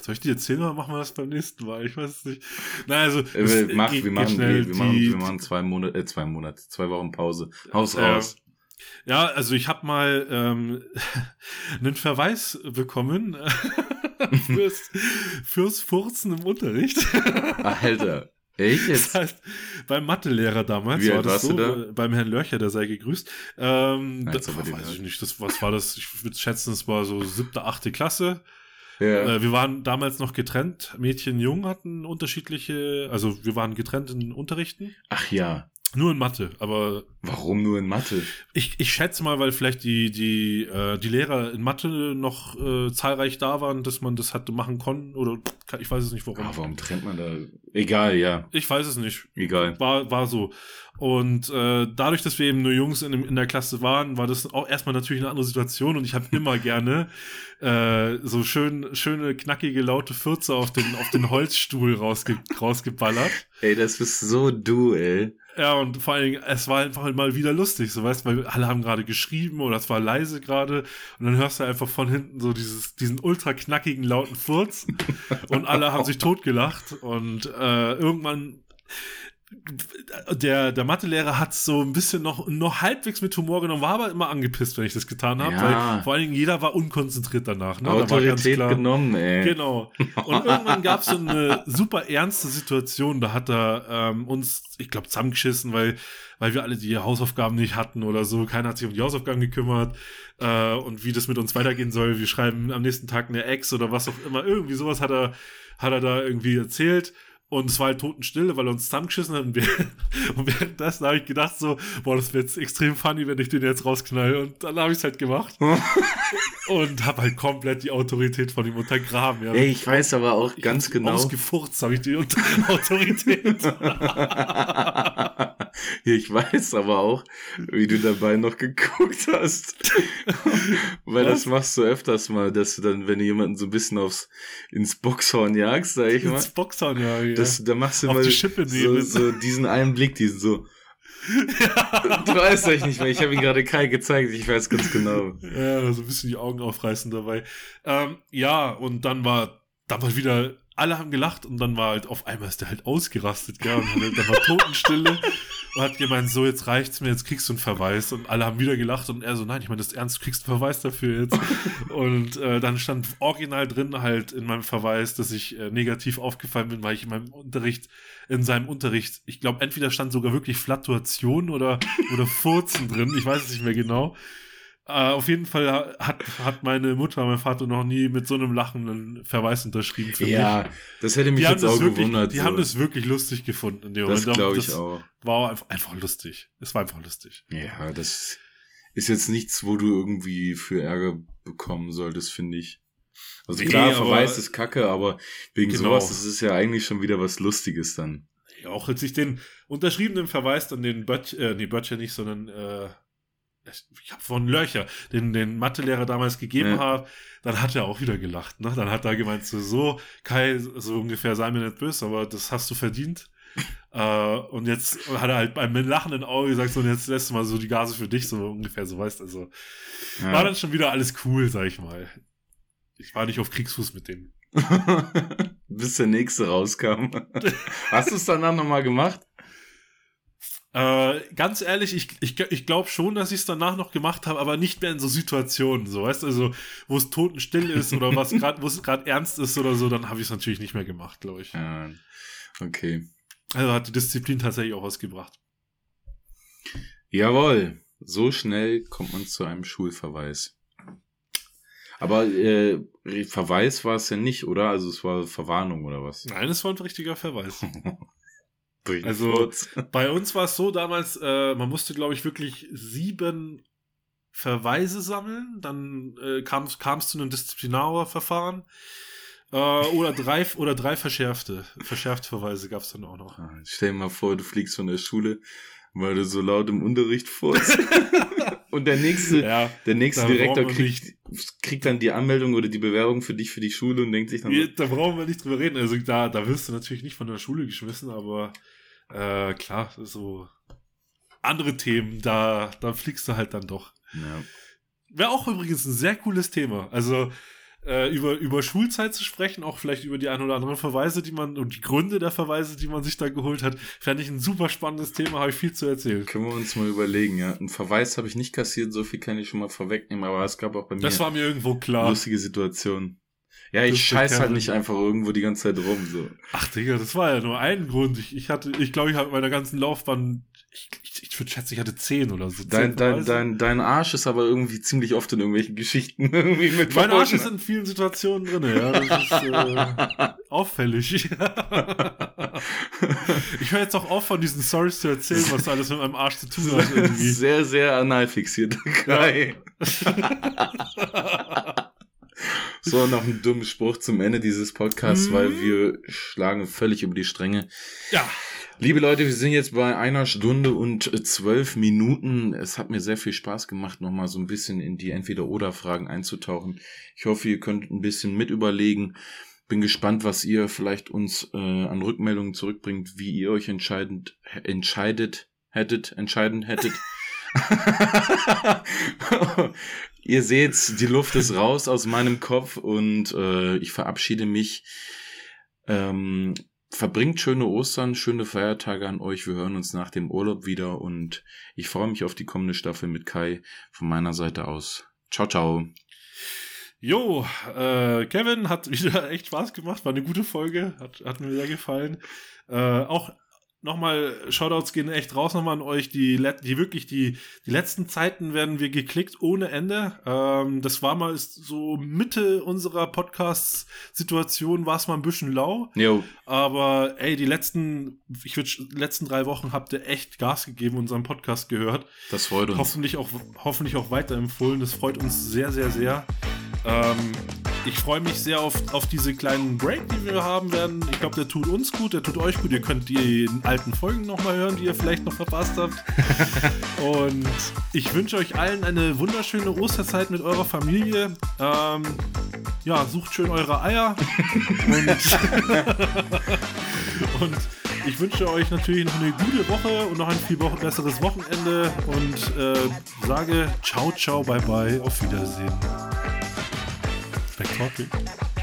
soll ich dir erzählen oder machen wir das beim nächsten Mal? Ich weiß es nicht. Nein, also. Äh, mach, wir, machen, schnell, wir, machen, wir machen zwei Monate, äh, zwei Monate, zwei Wochen Pause. Haus äh, raus. Ja, also ich habe mal ähm, *laughs* einen Verweis bekommen *laughs* fürs, fürs Furzen im Unterricht. *laughs* Alter. Echt jetzt? Das heißt, beim Mathelehrer damals Wie war das so, da? beim Herrn Lörcher, der sei gegrüßt. Ähm, das war, weiß ich nicht, das, was war das? Ich würde schätzen, es war so siebte, achte Klasse. Ja. Äh, wir waren damals noch getrennt. Mädchen, Jung hatten unterschiedliche, also wir waren getrennt in Unterrichten. Ach ja. Nur in Mathe, aber. Warum nur in Mathe? Ich, ich schätze mal, weil vielleicht die, die, äh, die Lehrer in Mathe noch äh, zahlreich da waren, dass man das hatte machen konnten. Oder ich weiß es nicht warum. Ah, warum trennt man da? Egal, ja. Ich weiß es nicht. Egal. War, war so. Und äh, dadurch, dass wir eben nur Jungs in, in der Klasse waren, war das auch erstmal natürlich eine andere Situation und ich habe immer *laughs* gerne äh, so schön, schöne, knackige, laute Fürze auf den, auf den Holzstuhl rausge rausgeballert. Ey, das bist so du, ey. Ja, und vor allen Dingen, es war einfach mal wieder lustig, so weißt du, weil alle haben gerade geschrieben oder es war leise gerade und dann hörst du einfach von hinten so dieses, diesen ultra knackigen, lauten Furz *laughs* und alle haben sich totgelacht und äh, irgendwann der, der Mathelehrer hat so ein bisschen noch, noch halbwegs mit Humor genommen, war aber immer angepisst, wenn ich das getan habe, ja. weil vor allen Dingen jeder war unkonzentriert danach. Ne? Autorität da genommen, ey. Genau. Und irgendwann gab es so eine super ernste Situation, da hat er ähm, uns, ich glaube, zusammengeschissen, weil, weil wir alle die Hausaufgaben nicht hatten oder so. Keiner hat sich um die Hausaufgaben gekümmert äh, und wie das mit uns weitergehen soll. Wir schreiben am nächsten Tag eine Ex oder was auch immer. Irgendwie sowas hat er, hat er da irgendwie erzählt. Und es war halt Totenstille, weil er uns zusammengeschissen hat. Und, wir, *laughs* und währenddessen habe ich gedacht so, boah, das wäre jetzt extrem funny, wenn ich den jetzt rausknall. Und dann habe ich es halt gemacht. *laughs* und habe halt komplett die Autorität von ihm untergraben. Ja. Ey, ich weiß aber auch ich ganz genau. Ausgefurzt habe ich die *laughs* Autorität. ich weiß aber auch, wie du dabei noch geguckt hast. weil Was? das machst du öfters mal, dass du dann, wenn du jemanden so ein bisschen aufs, ins Boxhorn jagst, sag ich mal. Ins Boxhorn jagst, das, da machst du Schippe so, so diesen einen Blick, diesen so. Ja. *laughs* Du weißt euch nicht mehr. Ich habe ihn gerade Kai gezeigt. Ich weiß ganz genau. Ja, so ein bisschen die Augen aufreißen dabei. Ähm, ja, und dann war, dann war wieder, alle haben gelacht und dann war halt auf einmal ist der halt ausgerastet, gell? Und dann war *laughs* Totenstille. Und hat gemeint, so, jetzt reicht's mir, jetzt kriegst du einen Verweis. Und alle haben wieder gelacht und er so, nein, ich meine das ernst, du kriegst einen Verweis dafür jetzt. *laughs* und äh, dann stand original drin halt in meinem Verweis, dass ich äh, negativ aufgefallen bin, weil ich in meinem Unterricht, in seinem Unterricht, ich glaube, entweder stand sogar wirklich Flatuation oder, oder Furzen drin, ich weiß es nicht mehr genau. Uh, auf jeden Fall hat, hat meine Mutter, mein Vater noch nie mit so einem lachenden Verweis unterschrieben für ja, mich. das hätte mich die jetzt auch wirklich, gewundert. Die so. haben das wirklich lustig gefunden in dem Das glaube ich auch. War einfach, einfach lustig. Es war einfach lustig. Ja, das ist jetzt nichts, wo du irgendwie für Ärger bekommen solltest, finde ich. Also nee, klar, Verweis ist kacke, aber wegen genau. sowas, das ist ja eigentlich schon wieder was Lustiges dann. Ja, auch als ich den unterschriebenen Verweis an den Böttcher, äh, nee, Böttcher nicht, sondern äh, ich habe von Löcher, den, den Mathelehrer damals gegeben ja. habe, dann hat er auch wieder gelacht. Ne? Dann hat er gemeint, so, so, Kai, so ungefähr, sei mir nicht böse, aber das hast du verdient. *laughs* äh, und jetzt hat er halt beim lachenden Auge gesagt, so, und jetzt lässt du mal so die Gase für dich, so ungefähr, so weißt also. Ja. War dann schon wieder alles cool, sag ich mal. Ich war nicht auf Kriegsfuß mit denen. *laughs* Bis der nächste rauskam. *laughs* Hast du es danach nochmal gemacht? Äh, ganz ehrlich, ich, ich, ich glaube schon, dass ich es danach noch gemacht habe, aber nicht mehr in so Situationen, so weißt du, also wo es totenstill ist oder was *laughs* gerade, wo es gerade ernst ist oder so, dann habe ich es natürlich nicht mehr gemacht, glaube ich. Ja, okay. Also hat die Disziplin tatsächlich auch was gebracht. Jawohl, so schnell kommt man zu einem Schulverweis. Aber äh, Verweis war es ja nicht, oder? Also es war Verwarnung oder was? Nein, es war ein richtiger Verweis. *laughs* Also *laughs* bei uns war es so damals, äh, man musste, glaube ich, wirklich sieben Verweise sammeln. Dann äh, kam es zu einem Disziplinarverfahren. Äh, oder drei *laughs* oder drei verschärfte. Verschärfte Verweise gab es dann auch noch. Ah, stell dir mal vor, du fliegst von der Schule, weil du so laut im Unterricht furzt. *laughs* *laughs* Und der nächste, ja, der nächste Direktor kriegt, kriegt dann die Anmeldung oder die Bewerbung für dich für die Schule und denkt sich dann. Da brauchen wir nicht drüber reden. Also da, da wirst du natürlich nicht von der Schule geschmissen, aber äh, klar, so andere Themen, da, da fliegst du halt dann doch. Ja. Wäre auch übrigens ein sehr cooles Thema. Also äh, über, über Schulzeit zu sprechen, auch vielleicht über die ein oder anderen Verweise, die man und die Gründe der Verweise, die man sich da geholt hat, fände ich ein super spannendes Thema, habe ich viel zu erzählen. Können wir uns mal überlegen, ja. Ein Verweis habe ich nicht kassiert, so viel kann ich schon mal vorwegnehmen, aber es gab auch bei mir. Das war mir irgendwo klar. Lustige Situationen. Ja, ich scheiß halt nicht einfach irgendwo die ganze Zeit rum. So. Ach Digga, das war ja nur ein Grund. Ich, ich hatte, ich glaube, ich habe in meiner ganzen Laufbahn, ich, ich, ich würde schätzen, ich hatte zehn oder so. Dein, dein, dein, dein Arsch ist aber irgendwie ziemlich oft in irgendwelchen Geschichten *laughs* irgendwie mit Mein Arsch ist in vielen Situationen drin, ja. Das ist äh, *laughs* auffällig. *laughs* ich höre jetzt auch auf, von diesen Stories zu erzählen, was alles mit meinem Arsch zu tun hat. Irgendwie. Sehr, sehr analfixiert. Geil. So, noch ein dummer Spruch zum Ende dieses Podcasts, mhm. weil wir schlagen völlig über die Stränge. Ja. Liebe Leute, wir sind jetzt bei einer Stunde und zwölf Minuten. Es hat mir sehr viel Spaß gemacht, nochmal so ein bisschen in die Entweder-Oder-Fragen einzutauchen. Ich hoffe, ihr könnt ein bisschen mit überlegen. Bin gespannt, was ihr vielleicht uns äh, an Rückmeldungen zurückbringt, wie ihr euch entscheidend, entscheidet, hättet, entscheiden hättet. *laughs* *laughs* Ihr seht, die Luft ist raus aus meinem Kopf und äh, ich verabschiede mich. Ähm, verbringt schöne Ostern, schöne Feiertage an euch. Wir hören uns nach dem Urlaub wieder und ich freue mich auf die kommende Staffel mit Kai von meiner Seite aus. Ciao, ciao. Jo, äh, Kevin hat *laughs* wieder echt Spaß gemacht, war eine gute Folge, hat, hat mir sehr gefallen. Äh, auch nochmal, Shoutouts gehen echt raus nochmal an euch. Die, die wirklich, die, die letzten Zeiten werden wir geklickt ohne Ende. Ähm, das war mal so Mitte unserer Podcast-Situation, war es mal ein bisschen lau. Jo. Aber ey, die letzten, ich würde, letzten drei Wochen habt ihr echt Gas gegeben, unseren Podcast gehört. Das freut uns. Hoffentlich auch, hoffentlich auch weiterempfohlen. Das freut uns sehr, sehr, sehr. Ähm, ich freue mich sehr auf, auf diese kleinen Break, die wir haben werden. Ich glaube, der tut uns gut, der tut euch gut. Ihr könnt die alten Folgen nochmal hören, die ihr vielleicht noch verpasst habt. *laughs* Und ich wünsche euch allen eine wunderschöne Osterzeit mit eurer Familie. Ähm, ja, sucht schön eure Eier. Und, *laughs* und ich wünsche euch natürlich noch eine gute Woche und noch ein viel besseres Wochenende und äh, sage ciao, ciao, bye, bye, auf Wiedersehen. spectacle.